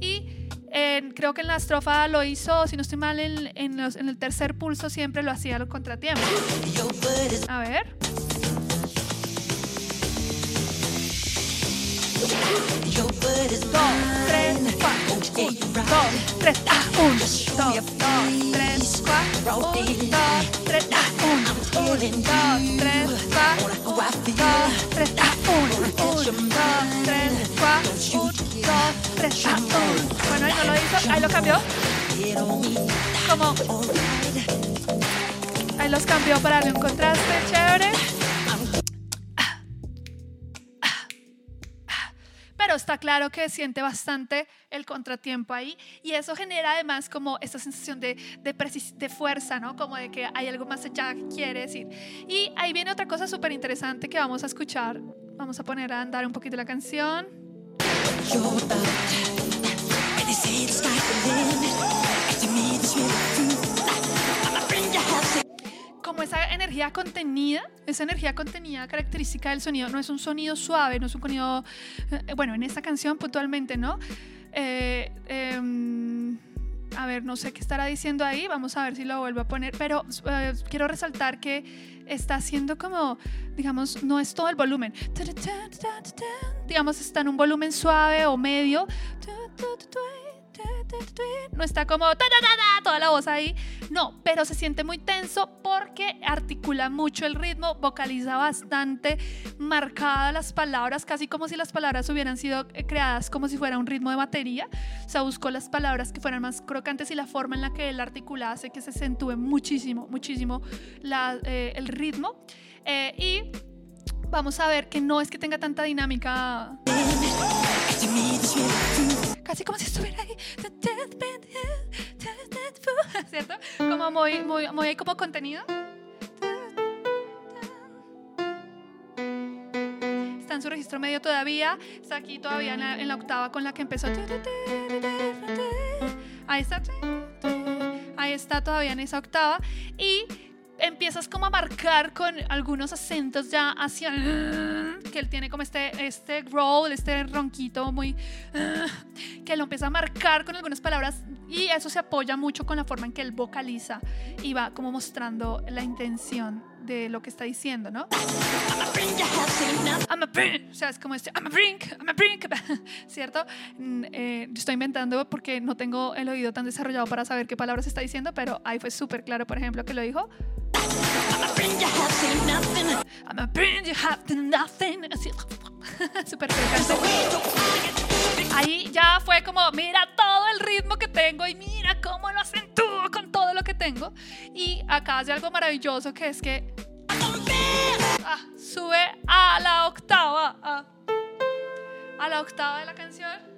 Y en- creo que en la estrofa lo hizo, si no estoy mal, en, en los- en el tercer pulso siempre lo hacía al contratiempo. A ver. Bueno, ahí no lo hizo, ahí lo cambió. Como. Ahí los cambió para darle un contraste chévere. Está claro que siente bastante el contratiempo ahí y eso genera además como esta sensación de, de, de fuerza, ¿no? Como de que hay algo más allá que quiere decir. Y ahí viene otra cosa súper interesante que vamos a escuchar. Vamos a poner a andar un poquito la canción. Como esa energía contenida, esa energía contenida característica del sonido, no es un sonido suave, no es un sonido, eh, bueno, en esta canción puntualmente, ¿no? Eh, em, a ver, no sé qué estará diciendo ahí, vamos a ver si lo vuelvo a poner, pero eh, quiero resaltar que está haciendo como, digamos, no es todo el volumen, digamos, está en un volumen suave o medio, no está como toda la voz ahí, no, pero se siente muy tenso porque articula mucho el ritmo, vocaliza bastante marcadas las palabras, casi como si las palabras hubieran sido eh, creadas como si fuera un ritmo de batería, o sea, buscó las palabras que fueran más crocantes y la forma en la que él articula hace que se acentúe muchísimo, muchísimo la, eh, el ritmo. Eh, y vamos a ver que no es que tenga tanta dinámica casi como si estuviera ahí. ¿Cierto? Como muy, muy, muy ahí como contenido. Está en su registro medio todavía. Está aquí todavía en la, en la octava con la que empezó. Ahí está. Ahí está todavía en esa octava. Y empiezas como a marcar con algunos acentos ya hacia el- que él tiene como este este growl, este ronquito muy que lo empieza a marcar con algunas palabras y eso se apoya mucho con la forma en que él vocaliza y va como mostrando la intención de lo que está diciendo, ¿no? I'm a brink, o sea, es como este, I'm a brink, I'm a brink, ¿cierto? Mm, eh, estoy inventando porque no tengo el oído tan desarrollado para saber qué palabras está diciendo, pero ahí fue súper claro, por ejemplo, que lo dijo. I'm a you have nothing. Así, súper crocante. Ahí ya fue como, mira todo el ritmo que tengo y mira cómo lo acentúo con todo lo que tengo. Y acá hace algo maravilloso que es que ah, sube a la octava, ah, a la octava de la canción.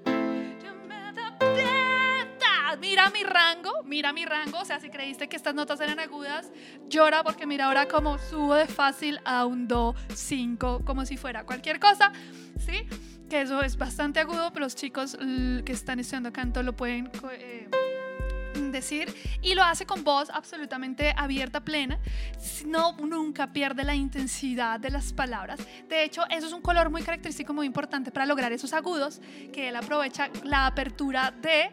Mira mi rango, mira mi rango, o sea, si creíste que estas notas eran agudas, llora porque mira ahora como subo de fácil a un do 5, como si fuera cualquier cosa, ¿sí? Que eso es bastante agudo, pero los chicos que están estudiando canto lo pueden eh, decir y lo hace con voz absolutamente abierta, plena. No, nunca pierde la intensidad de las palabras. De hecho, eso es un color muy característico, muy importante para lograr esos agudos, que él aprovecha la apertura de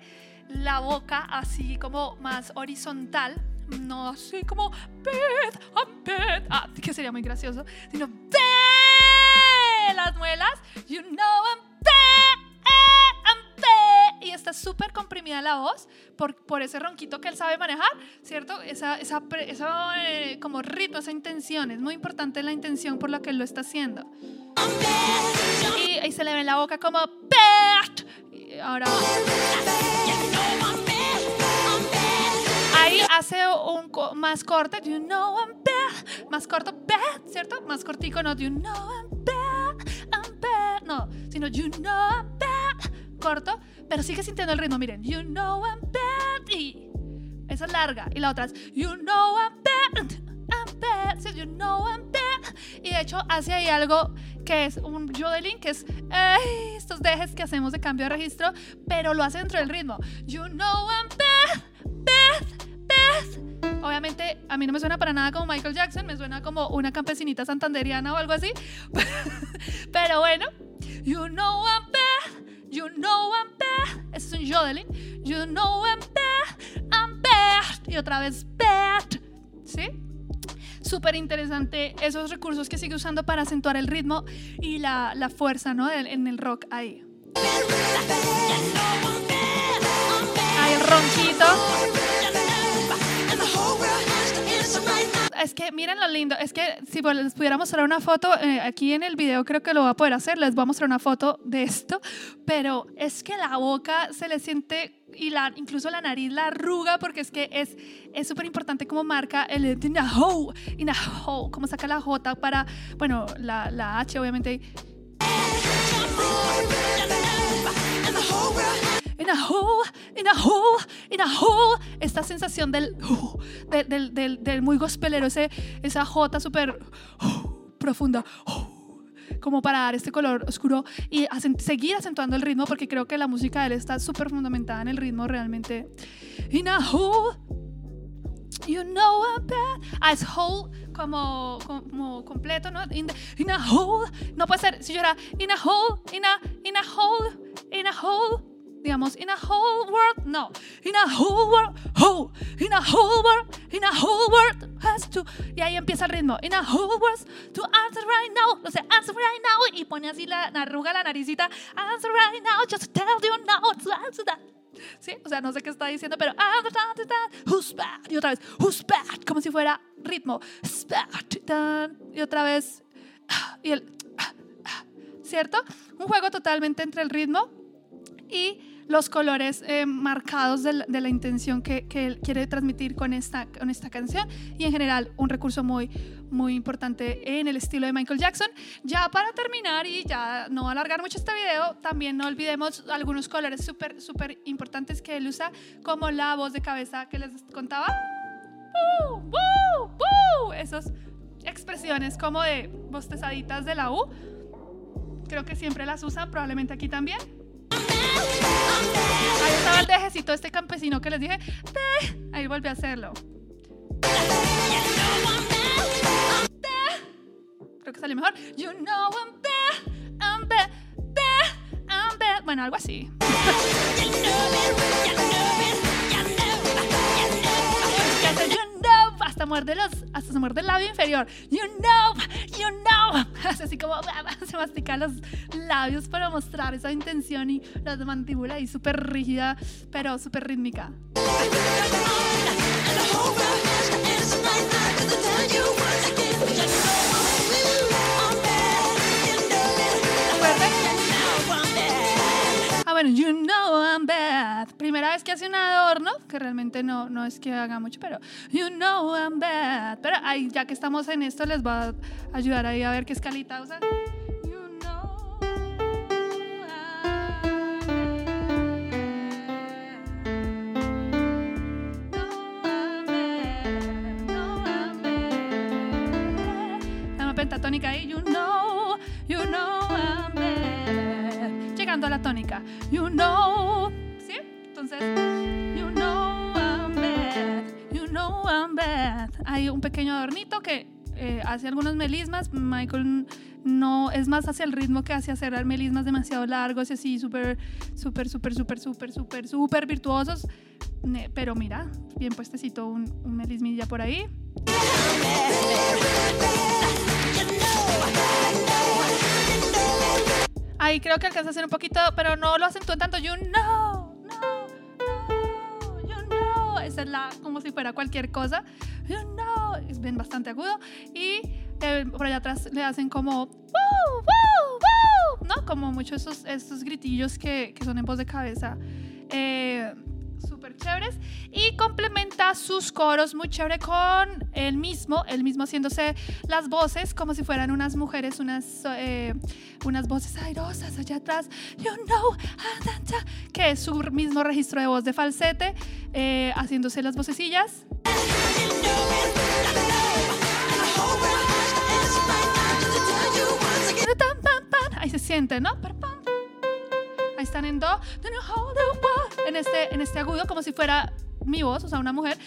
la boca así como más horizontal. No así como bed, a bed, ah, que sería muy gracioso, sino de las muelas, you know I'm I'm bad. Y está súper comprimida la voz por, por ese ronquito que él sabe manejar, ¿cierto? Esa, esa, esa, eh, como ritmo, esa intención. Es muy importante la intención por la que él lo está haciendo. Y ahí se le ve en la boca como ahora. Ahí hace un co- más corte, you know I'm bad. Más corto, bad, ¿cierto? Más cortico, no, you know I'm bad, I'm bad. No, sino you know I'm bad. Corto, pero sigue sintiendo el ritmo, miren. You know I'm bad. Y esa es larga. Y la otra es you know I'm bad. I'm bad. Sí, you know I'm bad. Y de hecho hace ahí algo que es un yodeling, que es ay, estos dejes que hacemos de cambio de registro, pero lo hace dentro del ritmo. You know I'm bad, bad, Obviamente a mí no me suena para nada como Michael Jackson, me suena como una campesinita santanderiana o algo así. pero bueno, you know I'm bad, you know I'm bad. Es un yodeling. You know I'm bad, I'm bad. Y otra vez bad. ¿Sí? súper interesante esos recursos que sigue usando para acentuar el ritmo y la, fuerza ¿no? en el rock ahí. El ronquito. Es que miren lo lindo, es que si les pudiera mostrar una foto, eh, aquí en el video creo que lo voy a poder hacer, les voy a mostrar una foto de esto, pero es que la boca se le siente y la, incluso la nariz la arruga porque es que es es súper importante cómo marca el inaho, inaho, cómo saca la J para, bueno, la, la H obviamente. In a hole, in a hole, in a hole. Esta sensación del, del, del, del, del muy gospelero, ese, esa J súper profunda, como para dar este color oscuro y seguir acentuando el ritmo, porque creo que la música de él está súper fundamentada en el ritmo realmente. In a hole, you know I'm bad. Ah, es whole como, como completo, ¿no? In, the- in a hole. No puede ser, si yo era in a hole, in a, in a hole, in a hole. Digamos, in a whole world, no. In a whole world, whole. In a whole world, in a whole world has to. Y ahí empieza el ritmo. In a whole world, to answer right now. No sé, answer right now. Y pone así la, arruga la naricita. Answer right now, just tell you now. To answer that. ¿Sí? O sea, no sé qué está diciendo, pero. Who's bad? Y otra vez, who's bad? Como si fuera ritmo. Y otra vez, y el, ¿cierto? Un juego totalmente entre el ritmo y los colores eh, marcados de la, de la intención que, que él quiere transmitir con esta, con esta canción y en general un recurso muy, muy importante en el estilo de Michael Jackson. Ya para terminar y ya no alargar mucho este video, también no olvidemos algunos colores súper, súper importantes que él usa, como la voz de cabeza que les contaba. ¡Bú! ¡Bú! ¡Bú! Esas expresiones como de bostezaditas de la U. Creo que siempre las usa, probablemente aquí también. Ahí estaba el dejecito, este campesino que les dije. Ahí volví a hacerlo. Creo que salió mejor. You know I'm bad, I'm bad, bad, I'm bad. Bueno, algo así. Que hace, you know, hasta muerde los, hasta se muerde el labio inferior. You know, you know. Así como se mastica los labios para mostrar esa intención y la mandíbula ahí súper rígida, pero súper rítmica. bueno, You Know I'm Bad. Primera vez que hace un adorno, que realmente no, no es que haga mucho, pero You Know I'm Bad. Pero ahí, ya que estamos en esto, les va a ayudar ahí a ver qué escalita usan. pentatónica ahí, you know, you know bad. Llegando a la tónica, you know, ¿sí? Entonces, you know I'm bad, you know I'm bad. Hay un pequeño adornito que eh, hace algunos melismas. Michael no es más hacia el ritmo que hacia hacer melismas demasiado largos y así súper, súper, súper, súper, súper, súper, súper virtuosos. Pero mira, bien puestecito un, un melismilla por ahí. Ahí creo que alcanza a hacer un poquito, pero no lo acentúen tanto. You know, no, no, you know. Esa es la, como si fuera cualquier cosa. You know. Es bien bastante agudo. Y eh, por allá atrás le hacen como, "Woo, woo, woo", ¿no? Como muchos esos, esos gritillos que, que son en voz de cabeza. Eh, súper chéveres y complementa sus coros muy chévere con el mismo, el mismo haciéndose las voces como si fueran unas mujeres, unas, eh, unas voces airosas allá atrás, you know, ah, que es su mismo registro de voz de falsete, eh, haciéndose las vocecillas. Ahí se siente, ¿no? Ahí están en do. En este, en este agudo, como si fuera mi voz, o sea, una mujer.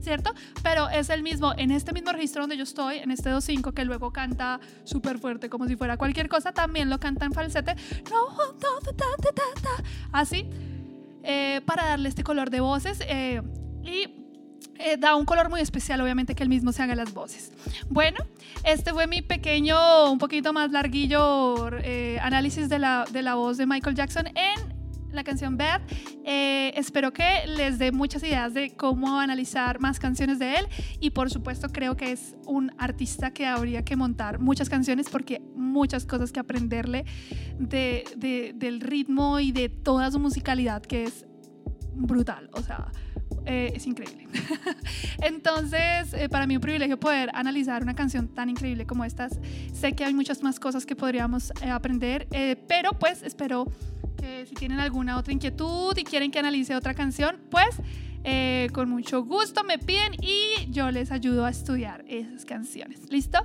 ¿Cierto? Pero es el mismo, en este mismo registro donde yo estoy, en este 2-5, que luego canta súper fuerte, como si fuera cualquier cosa, también lo canta en falsete. Así, eh, para darle este color de voces. eh, y eh, da un color muy especial, obviamente, que él mismo se haga las voces. Bueno, este fue mi pequeño, un poquito más larguillo eh, análisis de la, de la voz de Michael Jackson en la canción Bad. Eh, espero que les dé muchas ideas de cómo analizar más canciones de él y por supuesto creo que es un artista que habría que montar muchas canciones porque muchas cosas que aprenderle de, de- del ritmo y de toda su musicalidad que es brutal, o sea, eh, es increíble. Entonces, eh, para mí un privilegio poder analizar una canción tan increíble como estas. Sé que hay muchas más cosas que podríamos eh, aprender, pero pues espero que si tienen alguna otra inquietud y quieren que analice otra canción, pues con mucho gusto me piden y yo les ayudo a estudiar esas canciones. ¿Listo?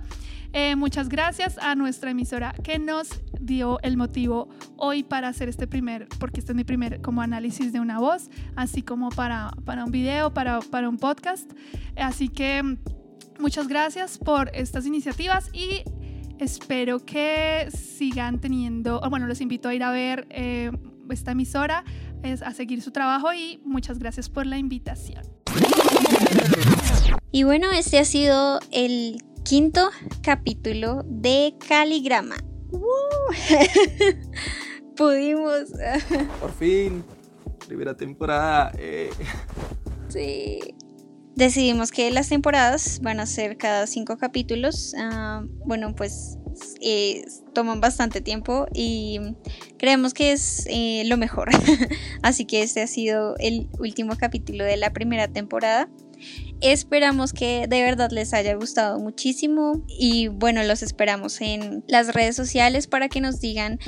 Eh, muchas gracias a nuestra emisora que nos dio el motivo hoy para hacer este primer, porque este es mi primer como análisis de una voz, así como para, para un video, para, para un podcast. Así que mm, muchas gracias por estas iniciativas y espero que sigan teniendo, bueno, los invito a ir a ver eh, esta emisora, es, a seguir su trabajo y muchas gracias por la invitación. Y bueno, este ha sido el quinto capítulo de Caligrama. ¡Woo! Pudimos. Por fin, primera temporada. eh. Sí. Decidimos que las temporadas van a ser cada cinco capítulos. Ah, bueno, pues eh, toman bastante tiempo y creemos que es eh, lo mejor. Así que este ha sido el último capítulo de la primera temporada. Esperamos que de verdad les haya gustado muchísimo y bueno, los esperamos en las redes sociales para que nos digan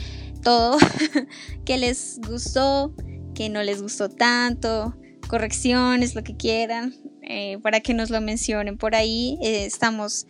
todo que les gustó, que no les gustó tanto, correcciones, lo que quieran, eh, para que nos lo mencionen por ahí. Eh, estamos,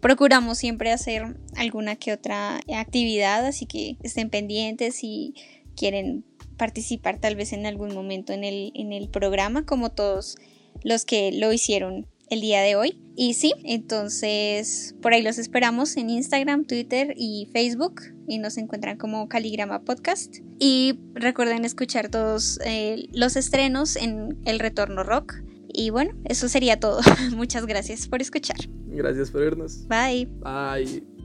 procuramos siempre hacer alguna que otra actividad, así que estén pendientes si quieren participar tal vez en algún momento en el, en el programa, como todos los que lo hicieron el día de hoy. Y sí, entonces por ahí los esperamos en Instagram, Twitter y Facebook y nos encuentran como Caligrama Podcast. Y recuerden escuchar todos eh, los estrenos en El Retorno Rock. Y bueno, eso sería todo. Muchas gracias por escuchar. Gracias por vernos. Bye. Bye.